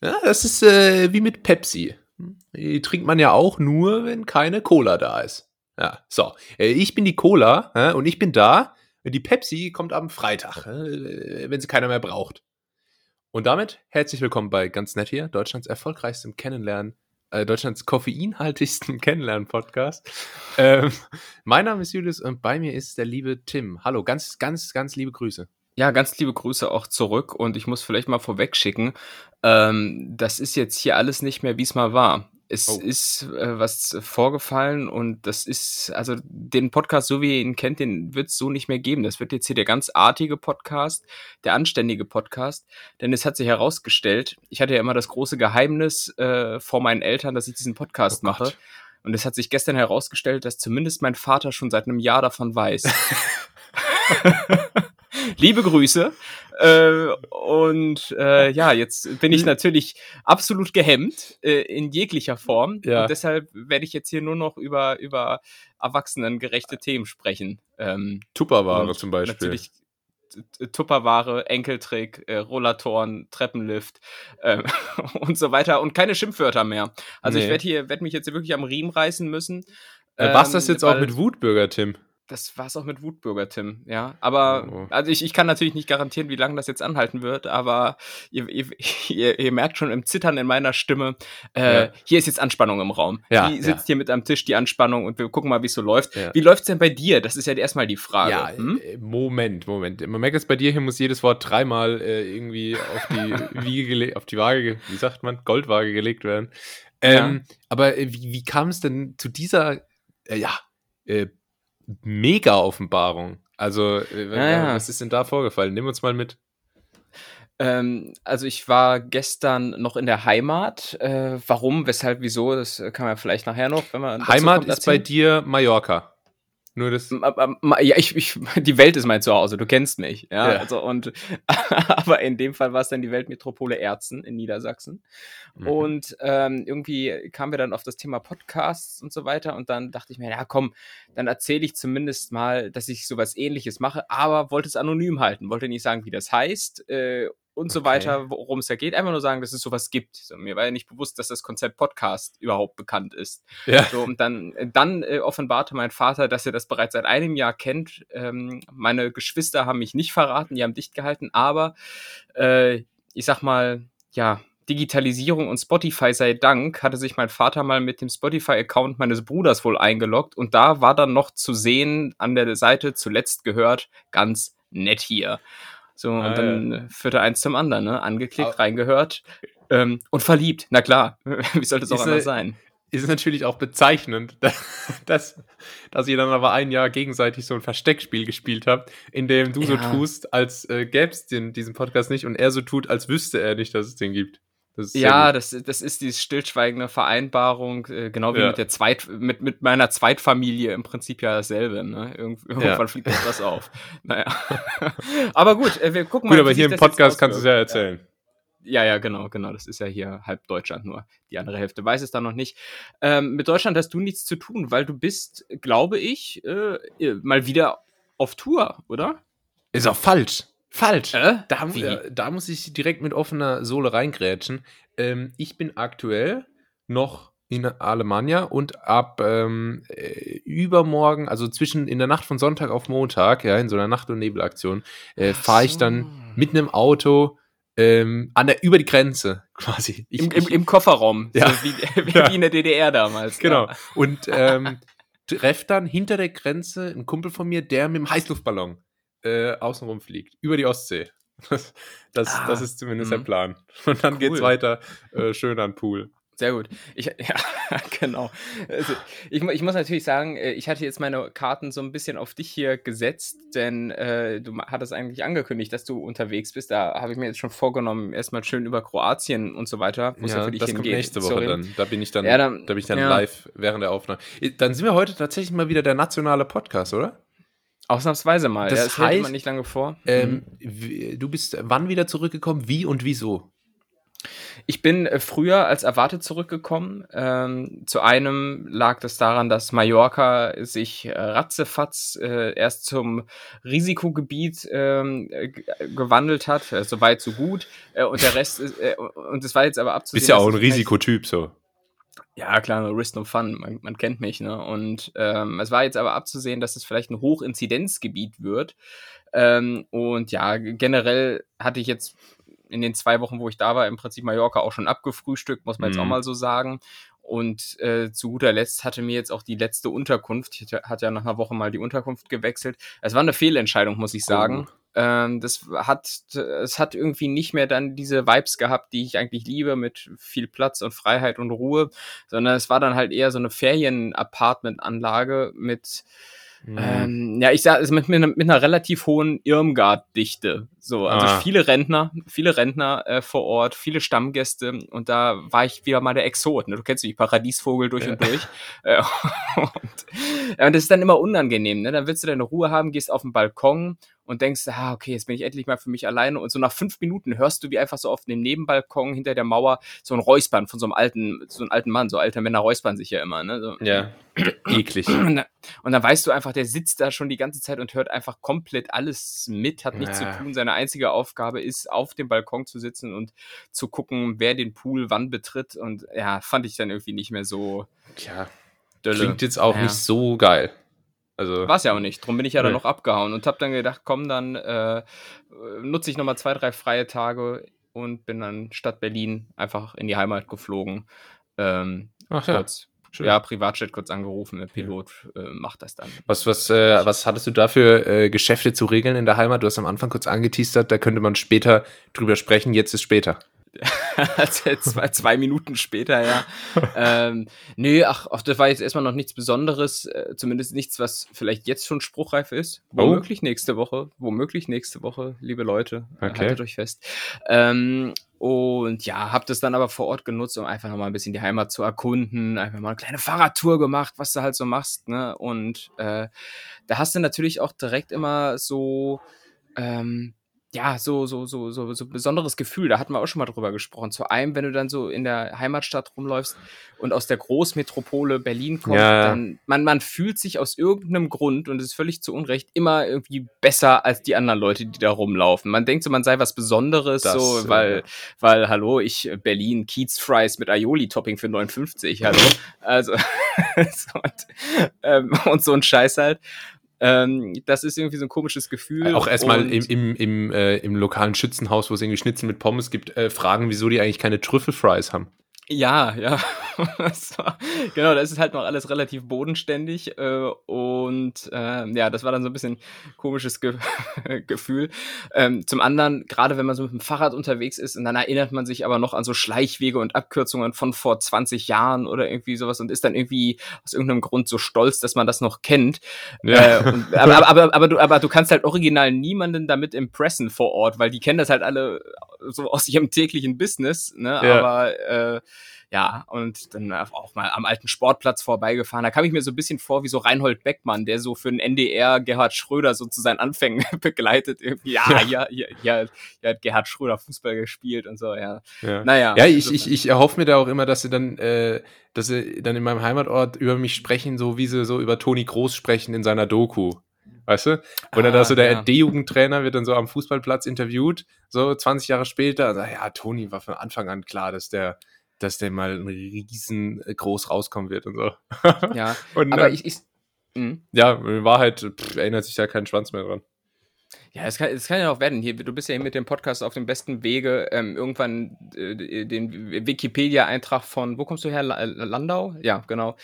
Ja, das ist äh, wie mit Pepsi. Die trinkt man ja auch nur, wenn keine Cola da ist. Ja, so. Äh, ich bin die Cola äh, und ich bin da. Die Pepsi kommt am Freitag, äh, wenn sie keiner mehr braucht. Und damit herzlich willkommen bei Ganz Nett hier, Deutschlands erfolgreichstem Kennenlernen, äh, Deutschlands koffeinhaltigsten Kennenlernen-Podcast. Ähm, mein Name ist Julius und bei mir ist der liebe Tim. Hallo, ganz, ganz, ganz liebe Grüße. Ja, ganz liebe Grüße auch zurück und ich muss vielleicht mal vorweg schicken, ähm, das ist jetzt hier alles nicht mehr, wie es mal war. Es oh. ist äh, was vorgefallen und das ist, also den Podcast, so wie ihr ihn kennt, den wird es so nicht mehr geben. Das wird jetzt hier der ganz artige Podcast, der anständige Podcast, denn es hat sich herausgestellt, ich hatte ja immer das große Geheimnis äh, vor meinen Eltern, dass ich diesen Podcast oh mache. Und es hat sich gestern herausgestellt, dass zumindest mein Vater schon seit einem Jahr davon weiß. Liebe Grüße. Äh, und äh, ja, jetzt bin ich natürlich absolut gehemmt äh, in jeglicher Form. Ja. Und deshalb werde ich jetzt hier nur noch über, über erwachsenengerechte Themen sprechen. Ähm, Tupperware zum Beispiel. Natürlich Tupperware, Enkeltrick, äh, Rollatoren, Treppenlift äh, und so weiter und keine Schimpfwörter mehr. Also nee. ich werde hier werde mich jetzt wirklich am Riemen reißen müssen. Äh, was das jetzt auch mit Wutbürger, Tim? Das war es auch mit Wutbürger, Tim, ja. Aber, oh. also ich, ich kann natürlich nicht garantieren, wie lange das jetzt anhalten wird, aber ihr, ihr, ihr, merkt schon im Zittern in meiner Stimme, äh, ja. hier ist jetzt Anspannung im Raum. Ja, die sitzt ja. hier mit am Tisch, die Anspannung, und wir gucken mal, wie es so läuft. Ja. Wie läuft's denn bei dir? Das ist ja erstmal die Frage. Ja, hm? Äh, Moment, Moment. Man merkt jetzt bei dir, hier muss jedes Wort dreimal äh, irgendwie auf die Wiege gelegt, auf die Waage, wie sagt man, Goldwaage gelegt werden. Ähm, aber äh, wie, wie kam es denn zu dieser, äh, ja, äh, Mega-Offenbarung. Also, äh, ja, ja. was ist denn da vorgefallen? Nimm uns mal mit. Ähm, also ich war gestern noch in der Heimat. Äh, warum, weshalb, wieso, das kann man vielleicht nachher noch, wenn man. Heimat kommt, ist bei dir Mallorca. Nur das. Ja, ich, ich, die Welt ist mein Zuhause, du kennst mich. Ja, ja. Also und, aber in dem Fall war es dann die Weltmetropole Erzen in Niedersachsen. Mhm. Und ähm, irgendwie kamen wir dann auf das Thema Podcasts und so weiter. Und dann dachte ich mir, ja komm, dann erzähle ich zumindest mal, dass ich sowas ähnliches mache, aber wollte es anonym halten, wollte nicht sagen, wie das heißt. Äh, und so weiter, worum es da geht. Einfach nur sagen, dass es sowas gibt. So, mir war ja nicht bewusst, dass das Konzept Podcast überhaupt bekannt ist. Ja. So, und dann, äh, dann äh, offenbarte mein Vater, dass er das bereits seit einem Jahr kennt. Ähm, meine Geschwister haben mich nicht verraten, die haben dicht gehalten, aber äh, ich sag mal, ja, Digitalisierung und Spotify sei Dank hatte sich mein Vater mal mit dem Spotify-Account meines Bruders wohl eingeloggt und da war dann noch zu sehen an der Seite zuletzt gehört, ganz nett hier. So, ah, und dann ja. führte eins zum anderen, ne? Angeklickt, ah. reingehört ähm, und verliebt. Na klar, wie sollte es auch anders sein? Ist natürlich auch bezeichnend, dass, dass ihr dann aber ein Jahr gegenseitig so ein Versteckspiel gespielt habt, in dem du ja. so tust, als äh, gäbe es diesen Podcast nicht und er so tut, als wüsste er nicht, dass es den gibt. Das ja, das, das ist die stillschweigende Vereinbarung, äh, genau wie ja. mit der Zweit, mit, mit meiner Zweitfamilie im Prinzip ja dasselbe. Ne? Irgend, irgendwann ja. fliegt das was auf. Naja. aber gut, äh, wir gucken mal. Gut, aber hier im Podcast kannst du es ja erzählen. Ja. ja, ja, genau, genau. Das ist ja hier halb Deutschland nur. Die andere Hälfte weiß es dann noch nicht. Ähm, mit Deutschland hast du nichts zu tun, weil du bist, glaube ich, äh, mal wieder auf Tour, oder? Ist auch falsch. Falsch. Äh? Da, äh, da, muss ich direkt mit offener Sohle reingrätschen. Ähm, ich bin aktuell noch in Alemannia und ab ähm, äh, übermorgen, also zwischen in der Nacht von Sonntag auf Montag, ja, in so einer Nacht- und Nebelaktion, äh, fahre ich dann mit einem Auto ähm, an der, über die Grenze quasi. Ich, Im, im, Im, Kofferraum, ja. so wie, wie, ja. in der DDR damals. Genau. Ja. Und ähm, treff dann hinter der Grenze einen Kumpel von mir, der mit dem Heißluftballon äh, außenrum fliegt, über die Ostsee. Das, das, ah, das ist zumindest der mhm. Plan. Und dann cool. es weiter äh, schön an Pool. Sehr gut. Ich, ja, genau. Also, ich, ich, muss natürlich sagen, äh, ich hatte jetzt meine Karten so ein bisschen auf dich hier gesetzt, denn äh, du hattest eigentlich angekündigt, dass du unterwegs bist. Da habe ich mir jetzt schon vorgenommen, erstmal schön über Kroatien und so weiter, wo ja, ja für dich das hingeht. Kommt nächste Woche dann. Da bin ich dann, ja, dann, da bin ich dann live während der Aufnahme. Dann sind wir heute tatsächlich mal wieder der nationale Podcast, oder? Ausnahmsweise mal. Das, das heißt, man nicht lange vor. Ähm, mhm. Du bist wann wieder zurückgekommen? Wie und wieso? Ich bin äh, früher als erwartet zurückgekommen. Ähm, zu einem lag das daran, dass Mallorca sich äh, ratzefatz äh, erst zum Risikogebiet ähm, äh, gewandelt hat. Äh, so weit, so gut. Äh, und der Rest ist, äh, und es war jetzt aber abzusehen. Bist ja auch ein Risikotyp, so. Ja, klar, no Risk No Fun, man, man kennt mich, ne? Und ähm, es war jetzt aber abzusehen, dass es vielleicht ein Hochinzidenzgebiet wird. Ähm, und ja, generell hatte ich jetzt in den zwei Wochen, wo ich da war, im Prinzip Mallorca auch schon abgefrühstückt, muss man mhm. jetzt auch mhm. mal so sagen. Und äh, zu guter Letzt hatte mir jetzt auch die letzte Unterkunft, ich hatte ja nach einer Woche mal die Unterkunft gewechselt. Es war eine Fehlentscheidung, muss ich sagen. Oh. Ähm, das hat, es hat irgendwie nicht mehr dann diese Vibes gehabt, die ich eigentlich liebe, mit viel Platz und Freiheit und Ruhe, sondern es war dann halt eher so eine Ferien-Apartment-Anlage mit Mhm. Ähm, ja, ich sage also mit, mit, mit, einer relativ hohen Irmgard-Dichte. So, also ah. viele Rentner, viele Rentner äh, vor Ort, viele Stammgäste und da war ich wieder mal der Exot. Ne? Du kennst dich Paradiesvogel durch ja. und durch. Äh, und, ja, und das ist dann immer unangenehm. Ne? Dann willst du deine Ruhe haben, gehst auf den Balkon und denkst, ah, okay, jetzt bin ich endlich mal für mich alleine. Und so nach fünf Minuten hörst du, wie einfach so auf dem Nebenbalkon hinter der Mauer so ein Räuspern von so einem alten, so einem alten Mann, so alte Männer räuspern sich ja immer, ne? So. Ja. Eklig. Und dann, weißt du einfach, der sitzt da schon die ganze Zeit und hört einfach komplett alles mit, hat nichts ja. zu tun. Seine einzige Aufgabe ist, auf dem Balkon zu sitzen und zu gucken, wer den Pool wann betritt. Und ja, fand ich dann irgendwie nicht mehr so. Tja. Klingt jetzt auch ja. nicht so geil. Also, War es ja auch nicht. Drum bin ich ja nee. dann noch abgehauen und habe dann gedacht, komm, dann äh, nutze ich nochmal zwei, drei freie Tage und bin dann statt Berlin einfach in die Heimat geflogen. Ähm, Ach ja. Kurz, ja, Privatjet kurz angerufen, der Pilot ja. äh, macht das dann. Was, was, äh, was hattest du da für äh, Geschäfte zu regeln in der Heimat? Du hast am Anfang kurz angeteasert, da könnte man später drüber sprechen, jetzt ist später. zwei, zwei Minuten später, ja. ähm, nee, ach, ach, das war jetzt erstmal noch nichts Besonderes, äh, zumindest nichts, was vielleicht jetzt schon spruchreif ist. Womöglich oh. nächste Woche, womöglich nächste Woche, liebe Leute, okay. haltet euch fest. Ähm, und ja, hab das dann aber vor Ort genutzt, um einfach nochmal ein bisschen die Heimat zu erkunden, einfach mal eine kleine Fahrradtour gemacht, was du halt so machst, ne? Und äh, da hast du natürlich auch direkt immer so ähm, ja, so, so, so, so, so besonderes Gefühl. Da hatten wir auch schon mal drüber gesprochen. Zu einem, wenn du dann so in der Heimatstadt rumläufst und aus der Großmetropole Berlin kommst, ja. dann man, man fühlt sich aus irgendeinem Grund, und es ist völlig zu Unrecht, immer irgendwie besser als die anderen Leute, die da rumlaufen. Man denkt so, man sei was Besonderes, das, so, weil, ja. weil, hallo, ich Berlin Kiez Fries mit Aioli-Topping für 59, hallo. also, und, ähm, und so ein Scheiß halt. Ähm, das ist irgendwie so ein komisches Gefühl. Auch erstmal im, im, im, äh, im lokalen Schützenhaus, wo es irgendwie Schnitzel mit Pommes gibt, äh, fragen, wieso die eigentlich keine Trüffelfries haben. Ja, ja. genau, das ist halt noch alles relativ bodenständig äh, und äh, ja, das war dann so ein bisschen komisches Ge Gefühl. Ähm, zum anderen, gerade wenn man so mit dem Fahrrad unterwegs ist und dann erinnert man sich aber noch an so Schleichwege und Abkürzungen von vor 20 Jahren oder irgendwie sowas und ist dann irgendwie aus irgendeinem Grund so stolz, dass man das noch kennt. Ja. Äh, und, aber, aber, aber, aber, du, aber du kannst halt original niemanden damit impressen vor Ort, weil die kennen das halt alle so aus ihrem täglichen Business, ne? Ja. Aber äh, ja, und dann auch mal am alten Sportplatz vorbeigefahren. Da kam ich mir so ein bisschen vor wie so Reinhold Beckmann, der so für den NDR Gerhard Schröder so zu seinen Anfängen begleitet. Irgendwie, ja, ja, ja, ja, ja, hat Gerhard Schröder Fußball gespielt und so, ja. ja. Naja. Ja, ich, ich, ich erhoffe mir da auch immer, dass sie dann, äh, dass sie dann in meinem Heimatort über mich sprechen, so wie sie so über Toni Groß sprechen in seiner Doku. Weißt du? Oder ah, da so der ja. D-Jugendtrainer wird dann so am Fußballplatz interviewt, so 20 Jahre später, sagt, ja, Toni war von Anfang an klar, dass der, dass der mal riesen äh, rauskommen wird und so. Ja, und, aber äh, ich, ich mh. ja, in Wahrheit pff, erinnert sich da kein Schwanz mehr dran. Ja, es kann, es kann ja auch werden. Hier, du bist ja hier mit dem Podcast auf dem besten Wege, ähm, irgendwann äh, den Wikipedia-Eintrag von, wo kommst du her? Landau? Ja, genau.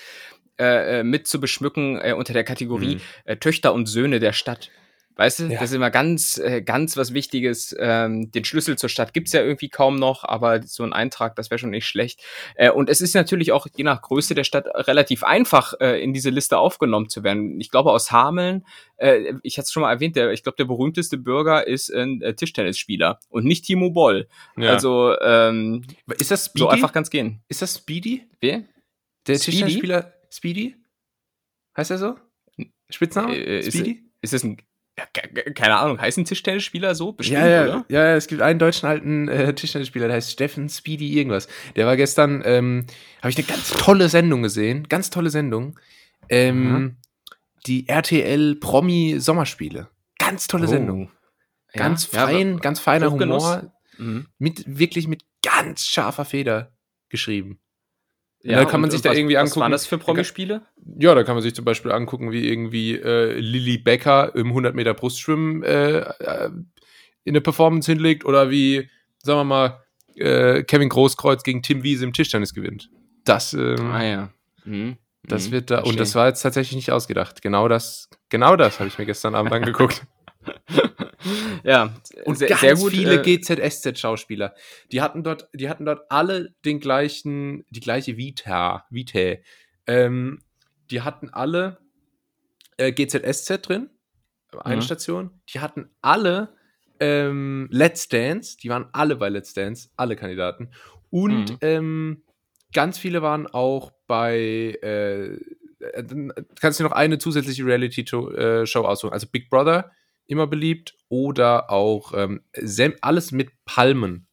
Äh, äh, mit zu beschmücken äh, unter der Kategorie mhm. äh, Töchter und Söhne der Stadt. Weißt du, ja. das ist immer ganz, äh, ganz was Wichtiges. Ähm, den Schlüssel zur Stadt gibt's ja irgendwie kaum noch, aber so ein Eintrag, das wäre schon nicht schlecht. Äh, und es ist natürlich auch je nach Größe der Stadt relativ einfach, äh, in diese Liste aufgenommen zu werden. Ich glaube, aus Hameln, äh, ich hatte es schon mal erwähnt, der, ich glaube, der berühmteste Bürger ist ein äh, Tischtennisspieler und nicht Timo Boll. Ja. Also ähm, ist das Speedy? so einfach ganz gehen. Ist das Speedy? Wer? Der Speedy? Tischtennisspieler Speedy? Heißt er so? Spitzname? Äh, Speedy? Ist, ist das ein Ja, keine Ahnung, heißen Tischtennisspieler so? Bestimmt, ja, ja, oder? ja, es gibt einen deutschen alten äh, Tischtennisspieler, der heißt Steffen Speedy irgendwas. Der war gestern, ähm, habe ich eine ganz tolle Sendung gesehen, ganz tolle Sendung. Ähm, mhm. Die RTL Promi Sommerspiele. Ganz tolle oh. Sendung. Ganz ja, fein, ja, ganz feiner Humor. Mhm. Mit, wirklich mit ganz scharfer Feder geschrieben. Ja, da kann man sich da was, irgendwie angucken. Was waren das für Promispiele? Ja, da kann man sich zum Beispiel angucken, wie irgendwie äh, Lilly Becker im 100 Meter Brustschwimmen äh, äh, in eine Performance hinlegt oder wie, sagen wir mal, äh, Kevin Großkreuz gegen Tim Wiese im Tischtennis gewinnt. Das, ähm, ah ja. Mhm. Das mhm. wird da, Verstehen. und das war jetzt tatsächlich nicht ausgedacht. Genau das, genau das habe ich mir gestern Abend angeguckt. ja, und sehr, ganz sehr gut, viele äh, GZSZ-Schauspieler. Die hatten dort, die hatten dort alle den gleichen, die gleiche Vita, Vitae. Ähm, die hatten alle äh, GZSZ drin, eine mhm. Station. Die hatten alle ähm, Let's Dance, die waren alle bei Let's Dance, alle Kandidaten. Und mhm. ähm, ganz viele waren auch bei äh, äh kannst du noch eine zusätzliche Reality-Show äh, aussuchen. Also Big Brother, immer beliebt oder auch ähm, alles mit Palmen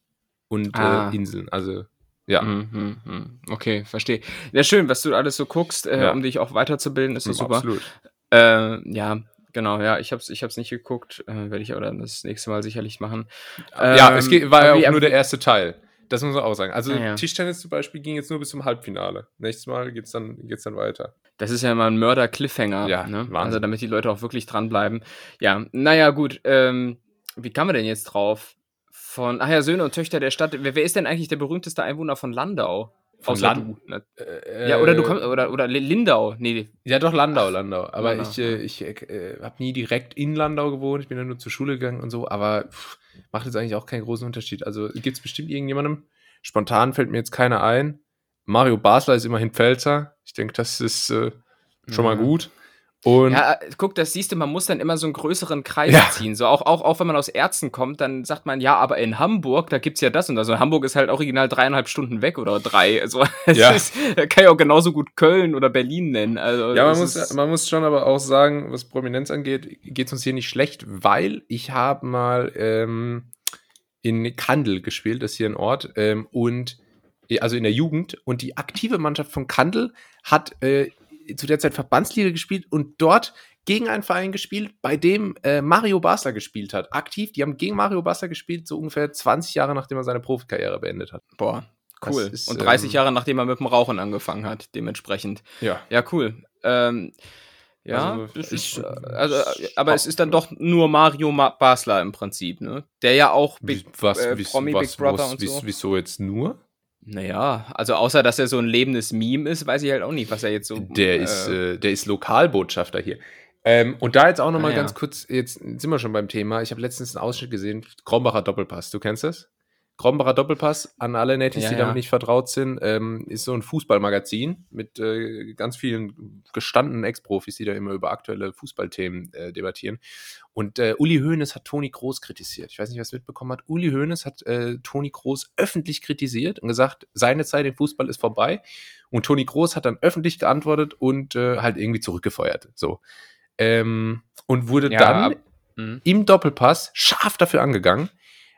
und äh, ah. äh, Inseln. Also ja. Mm, mm, mm. Okay, verstehe. Ja, schön, was du alles so guckst, äh, ja. um dich auch weiterzubilden, ist so super. Absolut. Äh, ja, genau, ja, ich hab's, ich hab's nicht geguckt, äh, werde ich aber dann das nächste Mal sicherlich machen. ja, ähm, es geht, war ja auch nur der erste Teil. Das muss man auch sagen. Also ah, ja. Tischtennis zum Beispiel ging jetzt nur bis zum Halbfinale. Nächstes Mal geht's dann, geht's dann weiter. Das ist ja immer ein Mörder-Cliffhanger. Ja, ne? Also damit die Leute auch wirklich dranbleiben. Ja, naja, gut. Ähm, wie kam man denn jetzt drauf? Von, ach ja, Söhne und Töchter der Stadt. Wer, wer ist denn eigentlich der berühmteste Einwohner von Landau? Von Land ne? äh, ja, oder du kommst, oder, oder Lindau. Nee. Ja, doch, Landau, Landau. Aber Landau. ich, äh, ich äh, habe nie direkt in Landau gewohnt. Ich bin ja nur zur Schule gegangen und so. Aber pff, macht jetzt eigentlich auch keinen großen Unterschied. Also gibt es bestimmt irgendjemandem, spontan fällt mir jetzt keiner ein. Mario Basler ist immerhin Pfälzer. Ich denke, das ist äh, schon ja. mal gut. Und ja, guck, das siehst du, man muss dann immer so einen größeren Kreis ja. ziehen. So auch, auch, auch wenn man aus Ärzten kommt, dann sagt man, ja, aber in Hamburg, da gibt's ja das und das. Und Hamburg ist halt original dreieinhalb Stunden weg oder drei. Also es ja. ist, kann ich auch genauso gut Köln oder Berlin nennen. Also, ja, man muss, man muss schon aber auch sagen, was Prominenz angeht, geht's uns hier nicht schlecht, weil ich habe mal ähm, in Kandel gespielt, das ist hier ein Ort, ähm, und also in der Jugend. Und die aktive Mannschaft von Kandel hat äh, zu der Zeit Verbandsliga gespielt und dort gegen einen Verein gespielt, bei dem äh, Mario Basler gespielt hat. Aktiv, die haben gegen Mario Basler gespielt, so ungefähr 20 Jahre nachdem er seine Profikarriere beendet hat. Boah, cool. Ist, und 30 ähm, Jahre nachdem er mit dem Rauchen angefangen hat, dementsprechend. Ja. Ja, cool. Ähm, ja, also, ist, äh, also, aber es ist dann doch nur Mario Basler im Prinzip, ne? Der ja auch Big, was, äh, Promi was, Big Brother was, und so. Wieso jetzt nur? Naja, also außer dass er so ein lebendes Meme ist, weiß ich halt auch nicht, was er jetzt so. Der äh, ist, äh, der ist Lokalbotschafter hier. Ähm, und da jetzt auch nochmal ah, ganz ja. kurz, jetzt sind wir schon beim Thema. Ich habe letztens einen Ausschnitt gesehen, Krombacher Doppelpass. Du kennst das? Krombacher Doppelpass an alle Netties, ja, die damit nicht vertraut sind, ähm, ist so ein Fußballmagazin mit äh, ganz vielen gestandenen Ex-Profis, die da immer über aktuelle Fußballthemen äh, debattieren. Und äh, Uli Hoeneß hat Toni Kroos kritisiert. Ich weiß nicht, wer es mitbekommen hat. Uli Hoeneß hat äh, Toni Kroos öffentlich kritisiert und gesagt, seine Zeit im Fußball ist vorbei. Und Toni Kroos hat dann öffentlich geantwortet und äh, halt irgendwie zurückgefeuert. So. Ähm, und wurde ja, dann mhm. im Doppelpass scharf dafür angegangen,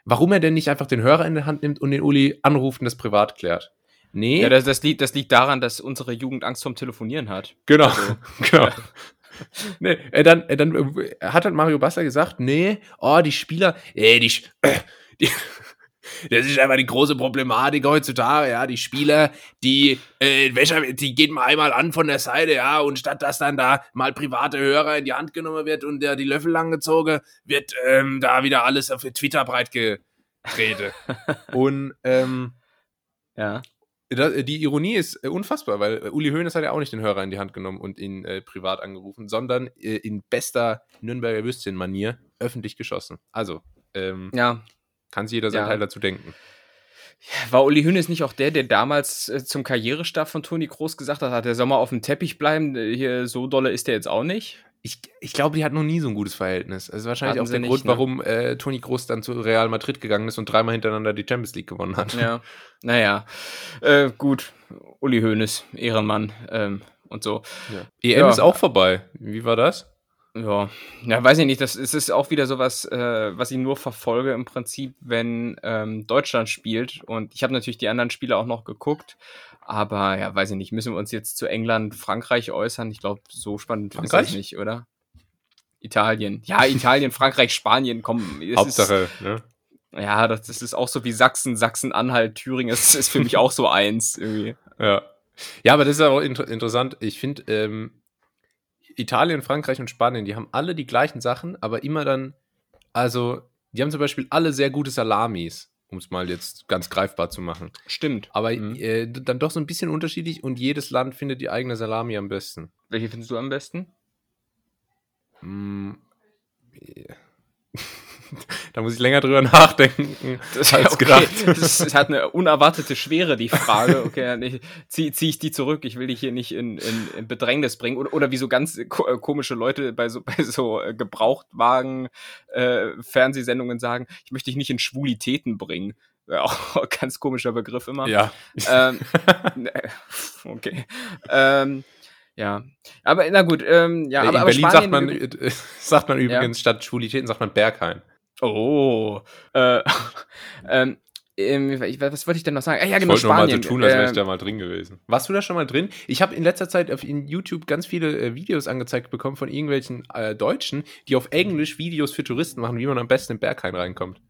warum er denn nicht einfach den Hörer in der Hand nimmt und den Uli anruft und das privat klärt. Nee. Ja, das, das, liegt, das liegt daran, dass unsere Jugend Angst vorm Telefonieren hat. Genau. Also. genau. nee, äh, dann, dann äh, hat halt Mario Basler gesagt, nee, oh, die Spieler, äh, die, äh, die, das ist einfach die große Problematik heutzutage, ja. Die Spieler, die, äh, die geht mal einmal an von der Seite, ja, und statt dass dann da mal private Hörer in die Hand genommen wird und der die Löffel langgezogen, wird ähm, da wieder alles auf Twitter breit geredet. und ähm, ja. Die Ironie ist äh, unfassbar, weil äh, Uli Hoeneß hat ja auch nicht den Hörer in die Hand genommen und ihn äh, privat angerufen, sondern äh, in bester Nürnberger Würstchen-Manier öffentlich geschossen. Also, ähm, ja. Kann sich jeder sein ja. Teil dazu denken. War Uli Hoeneß nicht auch der, der damals äh, zum Karrierestab von Toni Groß gesagt hat, der soll mal auf dem Teppich bleiben, äh, hier so dolle ist der jetzt auch nicht? Ich, ich glaube, die hatten noch nie so ein gutes Verhältnis. Das ist wahrscheinlich Hatten auch der nicht, Grund, ne? warum äh, Toni Groß dann zu Real Madrid gegangen ist und dreimal hintereinander die Champions League gewonnen hat. Ja, naja, äh, gut. Uli Hoeneß, Ehrenmann ähm, und so. Ja. EM ja. ist auch vorbei. Wie war das? Ja, ja, weiß ich nicht. Das es ist auch wieder sowas, äh, was ich nur verfolge im Prinzip, wenn ähm, Deutschland spielt. Und ich habe natürlich die anderen Spiele auch noch geguckt. Aber ja, weiß ich nicht. Müssen wir uns jetzt zu England, Frankreich äußern? Ich glaube, so spannend Frankreich? ist das nicht, oder? Italien. Ja, Italien, Frankreich, Spanien, komm. es Hauptsache, ne? Ist, ja, das, das ist auch so wie Sachsen, Sachsen-Anhalt, Thüringen. Das ist für mich auch so eins irgendwie. Ja. Ja, aber das ist auch inter interessant. Ich finde, ähm, Italien, Frankreich und Spanien, die haben alle die gleichen Sachen, aber immer dann, also, die haben zum Beispiel alle sehr gute Salamis, um es mal jetzt ganz greifbar zu machen. Stimmt. Aber Mhm. äh, dann doch so ein bisschen unterschiedlich und jedes Land findet die eigene Salami am besten. Welche findest du am besten? Mm, ja. da muss ich länger drüber nachdenken als okay. gedacht. Das, das hat eine unerwartete Schwere, die Frage. Okay, ziehe zieh ich die zurück. Ich will dich hier nicht in, in, in Bedrängnis bringen. Oder, oder wie so ganz ko äh, komische Leute bei so, bei so äh, Gebrauchtwagen äh, Fernsehsendungen sagen, ich möchte dich nicht in Schwulitäten bringen. Ja, auch ein ganz komischer Begriff immer. Ja. Ähm, ne, okay. Ähm, ja, aber na gut, ähm, ja, in aber, aber Berlin Spanien, sagt man, äh, sagt man übrigens statt Schwulitäten sagt man Berghain. Oh, äh, ähm, ähm, ich- was wollte ich denn noch sagen? Ah, ja, Ich genau, wollte nur mal so Spanien. tun, als wäre ich Ähm, da mal drin gewesen. Warst du da schon mal drin? Ich habe in letzter Zeit auf YouTube ganz viele äh, Videos angezeigt bekommen von irgendwelchen äh, Deutschen, die auf Englisch Videos für Touristen machen, wie man am besten in Berghain reinkommt.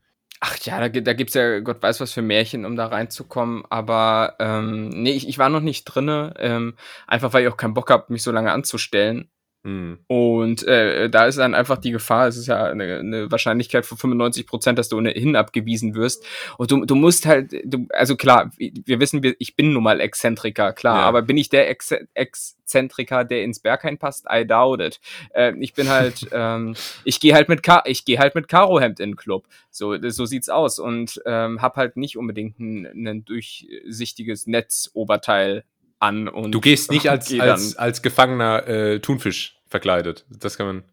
Ach ja, da, da gibt's ja Gott weiß was für Märchen, um da reinzukommen. Aber ähm, nee, ich, ich war noch nicht drinne, ähm, einfach weil ich auch keinen Bock hab, mich so lange anzustellen. Hm. Und äh, da ist dann einfach die Gefahr, es ist ja eine, eine Wahrscheinlichkeit von 95 Prozent, dass du ohnehin abgewiesen wirst. Und du, du musst halt, du, also klar, wir wissen, ich bin nun mal Exzentriker, klar, Ja. aber bin ich der Ex Exzentriker, der ins Berghain passt? I doubt it. Äh, ich bin halt, ähm, ich gehe halt mit Ka ich gehe halt mit Karohemd in den Club. So, so sieht's aus. Und ähm, hab halt nicht unbedingt ein, ein durchsichtiges Netzoberteil an. Und Du gehst nicht als, geh als, als Gefangener äh, Thunfisch verkleidet. Das kann man,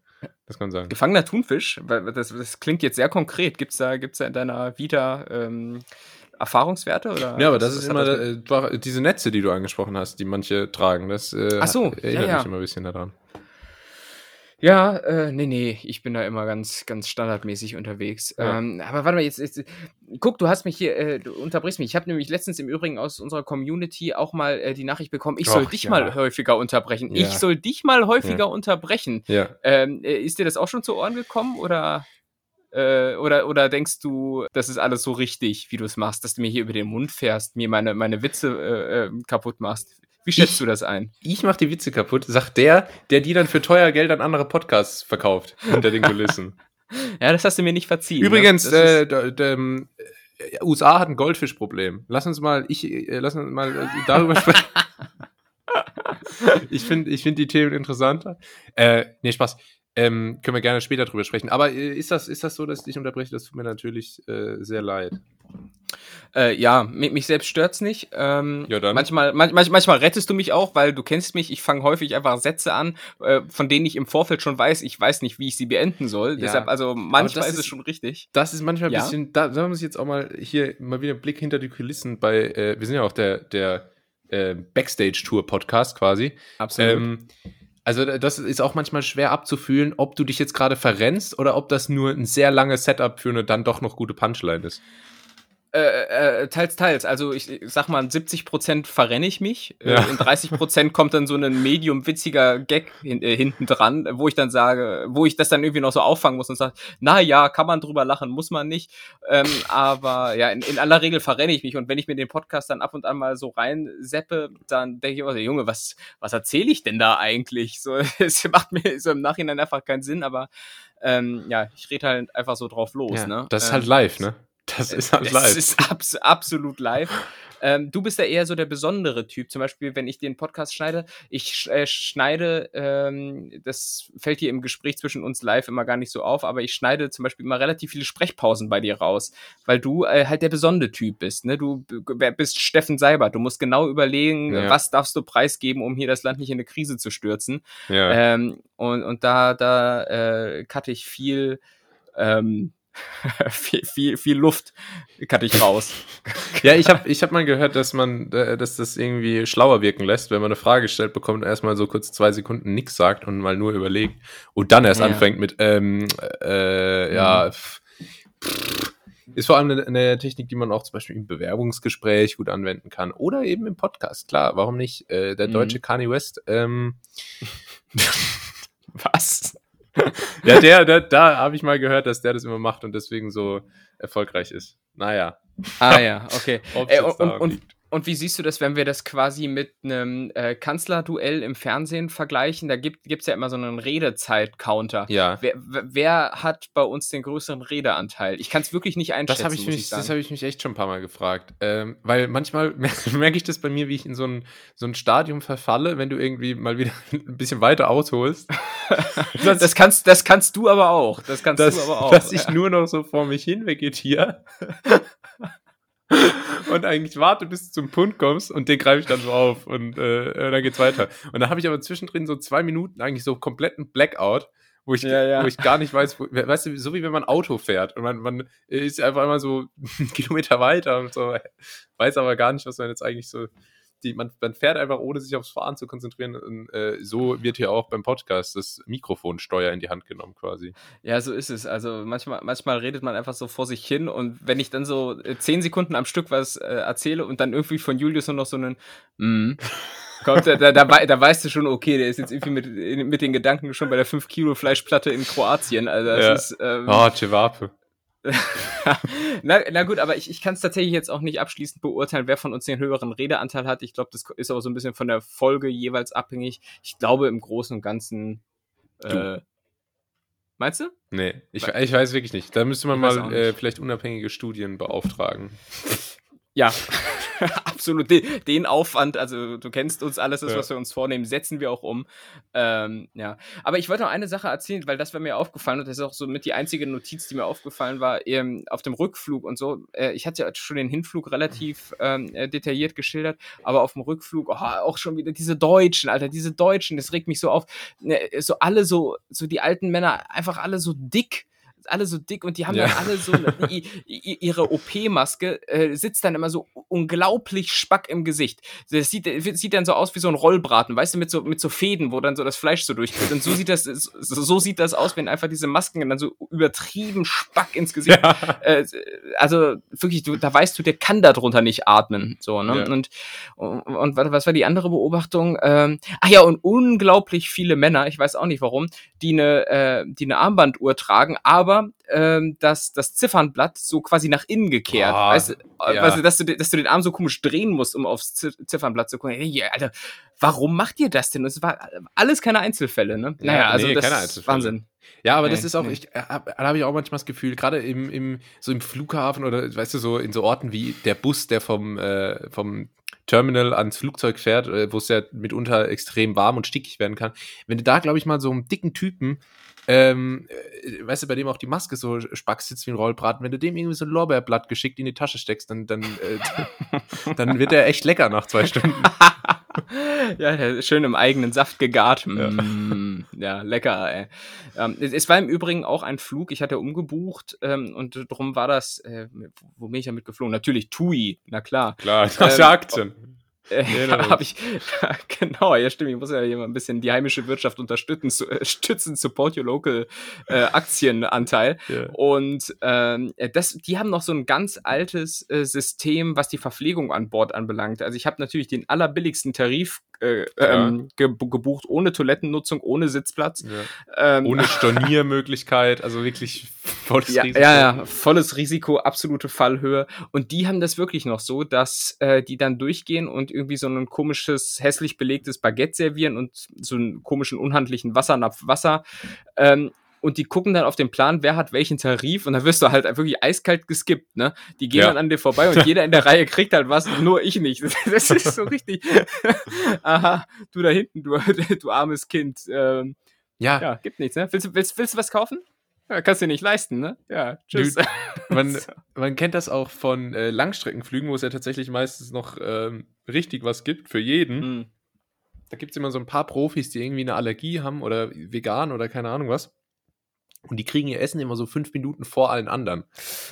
das kann man sagen. Gefangener Thunfisch? Das, das klingt jetzt sehr konkret. Gibt's da, gibt's da in deiner Vita ähm, Erfahrungswerte? Oder Ja, aber das ist immer das äh, diese Netze, die du angesprochen hast, die manche tragen. Das äh, Ach so, erinnert ja, ja. mich immer ein bisschen daran. Ja, äh, nee, nee, ich bin da immer ganz, ganz standardmäßig unterwegs. Ja. Ähm, aber warte mal, jetzt, jetzt guck, du hast mich hier, äh, du unterbrichst mich. Ich habe nämlich letztens im Übrigen aus unserer Community auch mal äh, die Nachricht bekommen, ich soll Och, dich ja. mal häufiger unterbrechen. Ja. Ich soll dich mal häufiger unterbrechen. Ja. Ähm, äh, ist dir das auch schon zu Ohren gekommen oder, äh, oder, oder denkst du, das ist alles so richtig, wie du es machst, dass du mir hier über den Mund fährst, mir meine, meine Witze äh, äh, kaputt machst? Wie schätzt Ich- du das ein? Ich mach die Witze kaputt, sagt der, der die dann für teuer Geld an andere Podcasts verkauft, hinter den Kulissen. Ja, das hast du mir nicht verziehen. Übrigens, ne? Äh, ähm, äh, USA hat ein Goldfischproblem. Lass uns mal, ich, äh, lass uns mal äh, darüber sprechen. ich finde ich find die Themen interessanter. Äh, nee, Spaß. Ähm, können wir gerne später drüber sprechen. Aber äh, ist, das, ist das so, dass ich dich unterbreche? Das tut mir natürlich äh, sehr leid. Äh, ja, mi- mich selbst stört's nicht. Ähm, Ja, dann. Manchmal, manch, manch- manchmal rettest du mich auch, weil du kennst mich. Ich fange häufig einfach Sätze an, äh, von denen ich im Vorfeld schon weiß, ich weiß nicht, wie ich sie beenden soll. Ja. Deshalb, also manchmal ist es schon richtig. Das ist manchmal ein Ja? bisschen, da, da muss ich jetzt auch mal hier mal wieder einen Blick hinter die Kulissen bei, äh, wir sind ja auch der, der äh, Backstage-Tour-Podcast quasi. Absolut. Ähm, also da- das ist auch manchmal schwer abzufühlen, ob du dich jetzt gerade verrennst oder ob das nur ein sehr langes Setup für eine dann doch noch gute Punchline ist. Äh, äh, teils, teils. Also ich sag mal, in 70% verrenne ich mich. Ja. Äh, in 30% kommt dann so ein medium witziger Gag hin, äh, hinten dran, wo ich dann sage, wo ich das dann irgendwie noch so auffangen muss und sage, na ja, kann man drüber lachen, muss man nicht. Ähm, aber ja, in, in aller Regel verrenne ich mich und wenn ich mir den Podcast dann ab und an mal so reinseppe, dann denke ich immer, so, Junge, was, was erzähle ich denn da eigentlich? So, es macht mir so im Nachhinein einfach keinen Sinn, aber ähm, ja, ich rede halt einfach so drauf los. Ja, ne? Das ist Ähm, halt live, ne? Das ist halt das live. ist abs absolut live. Ähm, du bist ja eher so der besondere Typ. Zum Beispiel, wenn ich den Podcast schneide, ich äh, schneide, ähm, das fällt hier im Gespräch zwischen uns live immer gar nicht so auf, aber ich schneide zum Beispiel immer relativ viele Sprechpausen bei dir raus, weil du äh, halt der besondere Typ bist. Ne? Du bist Steffen Seibert. Du musst genau überlegen, Ja. was darfst du preisgeben, um hier das Land nicht in eine Krise zu stürzen. ja. Ähm, und, und da, da äh, cutte ich viel, ähm, viel, viel, viel Luft kann ich raus. ja, ich habe ich hab mal gehört, dass man, äh, dass das irgendwie schlauer wirken lässt, wenn man eine Frage stellt bekommt und erstmal so kurz zwei Sekunden nichts sagt und mal nur überlegt und dann erst ja. anfängt mit, ähm, äh, ja, mhm. pff, ist vor allem eine, eine, Technik, die man auch zum Beispiel im Bewerbungsgespräch gut anwenden kann oder eben im Podcast. Klar, warum nicht? Äh, der deutsche mhm. Kanye West. Ähm, Was? ja, der, der da habe ich mal gehört, dass der das immer macht und deswegen so erfolgreich ist. Naja. Ah ja, okay. Ey, und, und, und wie siehst du das, wenn wir das quasi mit einem äh, Kanzlerduell im Fernsehen vergleichen? Da gibt es ja immer so einen Redezeit-Counter. Ja. Wer, wer, hat bei uns den größeren Redeanteil? Ich kann es wirklich nicht einschätzen. Das habe ich, mich, hab ich mich echt schon ein paar Mal gefragt. Ähm, weil manchmal merke ich das bei mir, wie ich in so ein, so ein Stadium verfalle, wenn du irgendwie mal wieder ein bisschen weiter ausholst. das, das, kannst, das kannst du aber auch. Das kannst dass, du aber auch. Dass ich nur noch so vor mich hin vegetiere und eigentlich warte, bis du zum Punkt kommst und den greife ich dann so auf und äh, dann geht's weiter. Und dann habe ich aber zwischendrin so zwei Minuten eigentlich so kompletten Blackout, wo ich, ja, ja. wo ich gar nicht weiß, wo, weißt du, so wie wenn man Auto fährt und man, man ist einfach immer so einen Kilometer weiter und so, weiß aber gar nicht, was man jetzt eigentlich so die, man, man fährt einfach, ohne sich aufs Fahren zu konzentrieren. Und, äh, so wird hier auch beim Podcast das Mikrofonsteuer in die Hand genommen quasi. Ja, so ist es. Also manchmal, manchmal redet man einfach so vor sich hin und wenn ich dann so äh, zehn Sekunden am Stück was äh, erzähle und dann irgendwie von Julius nur noch so einen mm, kommt, da, da, da, da, weißt du schon, okay, der ist jetzt irgendwie mit, mit den Gedanken schon bei der 5 Kilo Fleischplatte in Kroatien. Also das ja. ist. Ähm, oh, Cevape. na, na gut, aber ich, ich kann es tatsächlich jetzt auch nicht abschließend beurteilen, wer von uns den höheren Redeanteil hat. Ich glaube, das ist aber so ein bisschen von der Folge jeweils abhängig. Ich glaube im Großen und Ganzen. Äh, meinst du? Nee, ich, ich weiß wirklich nicht. Da müsste man mal äh, vielleicht unabhängige Studien beauftragen. Ja, absolut. Den, den, Aufwand, also du kennst uns alles, das, ja. was wir uns vornehmen, setzen wir auch um. Ähm, ja, aber ich wollte noch eine Sache erzählen, weil das war mir aufgefallen und das ist auch so mit die einzige Notiz, die mir aufgefallen war, ähm, auf dem Rückflug und so. Äh, ich hatte ja schon den Hinflug relativ ähm, äh, detailliert geschildert, aber auf dem Rückflug oh, auch schon wieder diese Deutschen, Alter, diese Deutschen, das regt mich so auf. Ne, so alle so, so die alten Männer, einfach alle so dick alle so dick und die haben ja. dann alle so eine, ihre OP-Maske äh, sitzt dann immer so unglaublich spack im Gesicht. Das sieht, sieht dann so aus wie so ein Rollbraten, weißt du, mit so, mit so Fäden, wo dann so das Fleisch so durchgeht. Und so sieht das, so, so sieht das aus, wenn einfach diese Masken dann so übertrieben spack ins Gesicht. Ja. Äh, also wirklich, du, da weißt du, der kann darunter nicht atmen. So, ne? Ja. Und, und, und was war die andere Beobachtung? Ähm, ach ja, und unglaublich viele Männer, ich weiß auch nicht warum, die eine, äh, die eine Armbanduhr tragen, aber aber ähm, das, das Ziffernblatt so quasi nach innen gekehrt. Oh, weißt, du, ja. weißt dass du, dass du den Arm so komisch drehen musst, um aufs Ziffernblatt zu gucken. Hey, Alter, warum macht ihr das denn? Das war alles keine Einzelfälle, ne? Ja, naja, also nee, das ist Wahnsinn. Ja, aber nee, das ist auch, nee. ich, äh, da habe ich auch manchmal das Gefühl, gerade im, im, so im Flughafen oder weißt du, so in so Orten wie der Bus, der vom, äh, vom Terminal ans Flugzeug fährt, äh, wo es ja mitunter extrem warm und stickig werden kann. Wenn du da, glaube ich, mal so einen dicken Typen ähm, äh, weißt du, bei dem auch die Maske so spack sitzt wie ein Rollbraten, wenn du dem irgendwie so ein Lorbeerblatt geschickt in die Tasche steckst, dann, dann, äh, dann wird er echt lecker nach zwei Stunden. ja, schön im eigenen Saft gegart. Ja, mm, ja lecker, ey. Ähm, es war im Übrigen auch ein Flug, ich hatte umgebucht ähm, und darum war das, äh, wo bin ich damit geflogen? Natürlich TUI, na klar. Klar, das ähm, Aktien. Äh, ja, habe ich, genau, ja stimmt, ich muss ja hier mal ein bisschen die heimische Wirtschaft unterstützen, zu, äh, stützen, support your local äh, Aktienanteil. Yeah. Und ähm, das, die haben noch so ein ganz altes äh, System, was die Verpflegung an Bord anbelangt. Also ich habe natürlich den allerbilligsten Tarif äh, ja. ähm, ge gebucht, ohne Toilettennutzung, ohne Sitzplatz. Ja. Ähm, ohne Storniermöglichkeit, also wirklich volles ja, Risiko. Ja, ja, volles Risiko, absolute Fallhöhe. Und die haben das wirklich noch so, dass äh, die dann durchgehen und irgendwie so ein komisches, hässlich belegtes Baguette servieren und so einen komischen, unhandlichen Wassernapf Wasser. Ähm, und die gucken dann auf den Plan, wer hat welchen Tarif und dann wirst du halt wirklich eiskalt geskippt, ne? Die gehen ja. dann an dir vorbei und jeder in der Reihe kriegt halt was, nur ich nicht. Das ist so richtig. Aha, du da hinten, du, du armes Kind. Ähm, ja. Ja, gibt nichts, ne? Willst, willst, willst du was kaufen? Ja, kannst du dir nicht leisten, ne? Ja, tschüss. Man, man kennt das auch von äh, Langstreckenflügen, wo es ja tatsächlich meistens noch ähm, richtig was gibt für jeden. Mhm. Da gibt es immer so ein paar Profis, die irgendwie eine Allergie haben oder vegan oder keine Ahnung was. Und die kriegen ihr Essen immer so fünf Minuten vor allen anderen.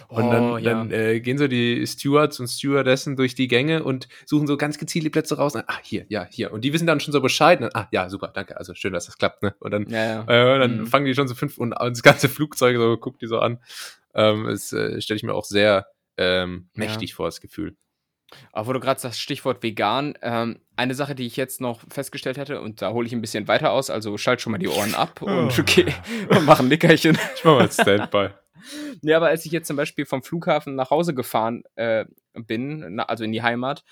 Und Oh, dann, ja. dann äh, gehen so die Stewards und Stewardessen durch die Gänge und suchen so ganz gezielt die Plätze raus. Und, ah, hier, ja, hier. Und die wissen dann schon so Bescheid. Und, ah, ja, super, danke. Also schön, dass das klappt. Ne? Und dann, Ja, ja. äh, dann Mhm. fangen die schon so fünf und, und das ganze Flugzeug so guckt die so an. Ähm, das äh, stelle ich mir auch sehr ähm, mächtig vor, das Gefühl. Aber wo du gerade das Stichwort vegan, ähm, eine Sache, die ich jetzt noch festgestellt hätte, und da hole ich ein bisschen weiter aus, also schalt schon mal die Ohren ab und Oh. okay, mach ein Nickerchen. Ich mach mal Standby. Ja, aber als ich jetzt zum Beispiel vom Flughafen nach Hause gefahren äh, bin, na, also in die Heimat,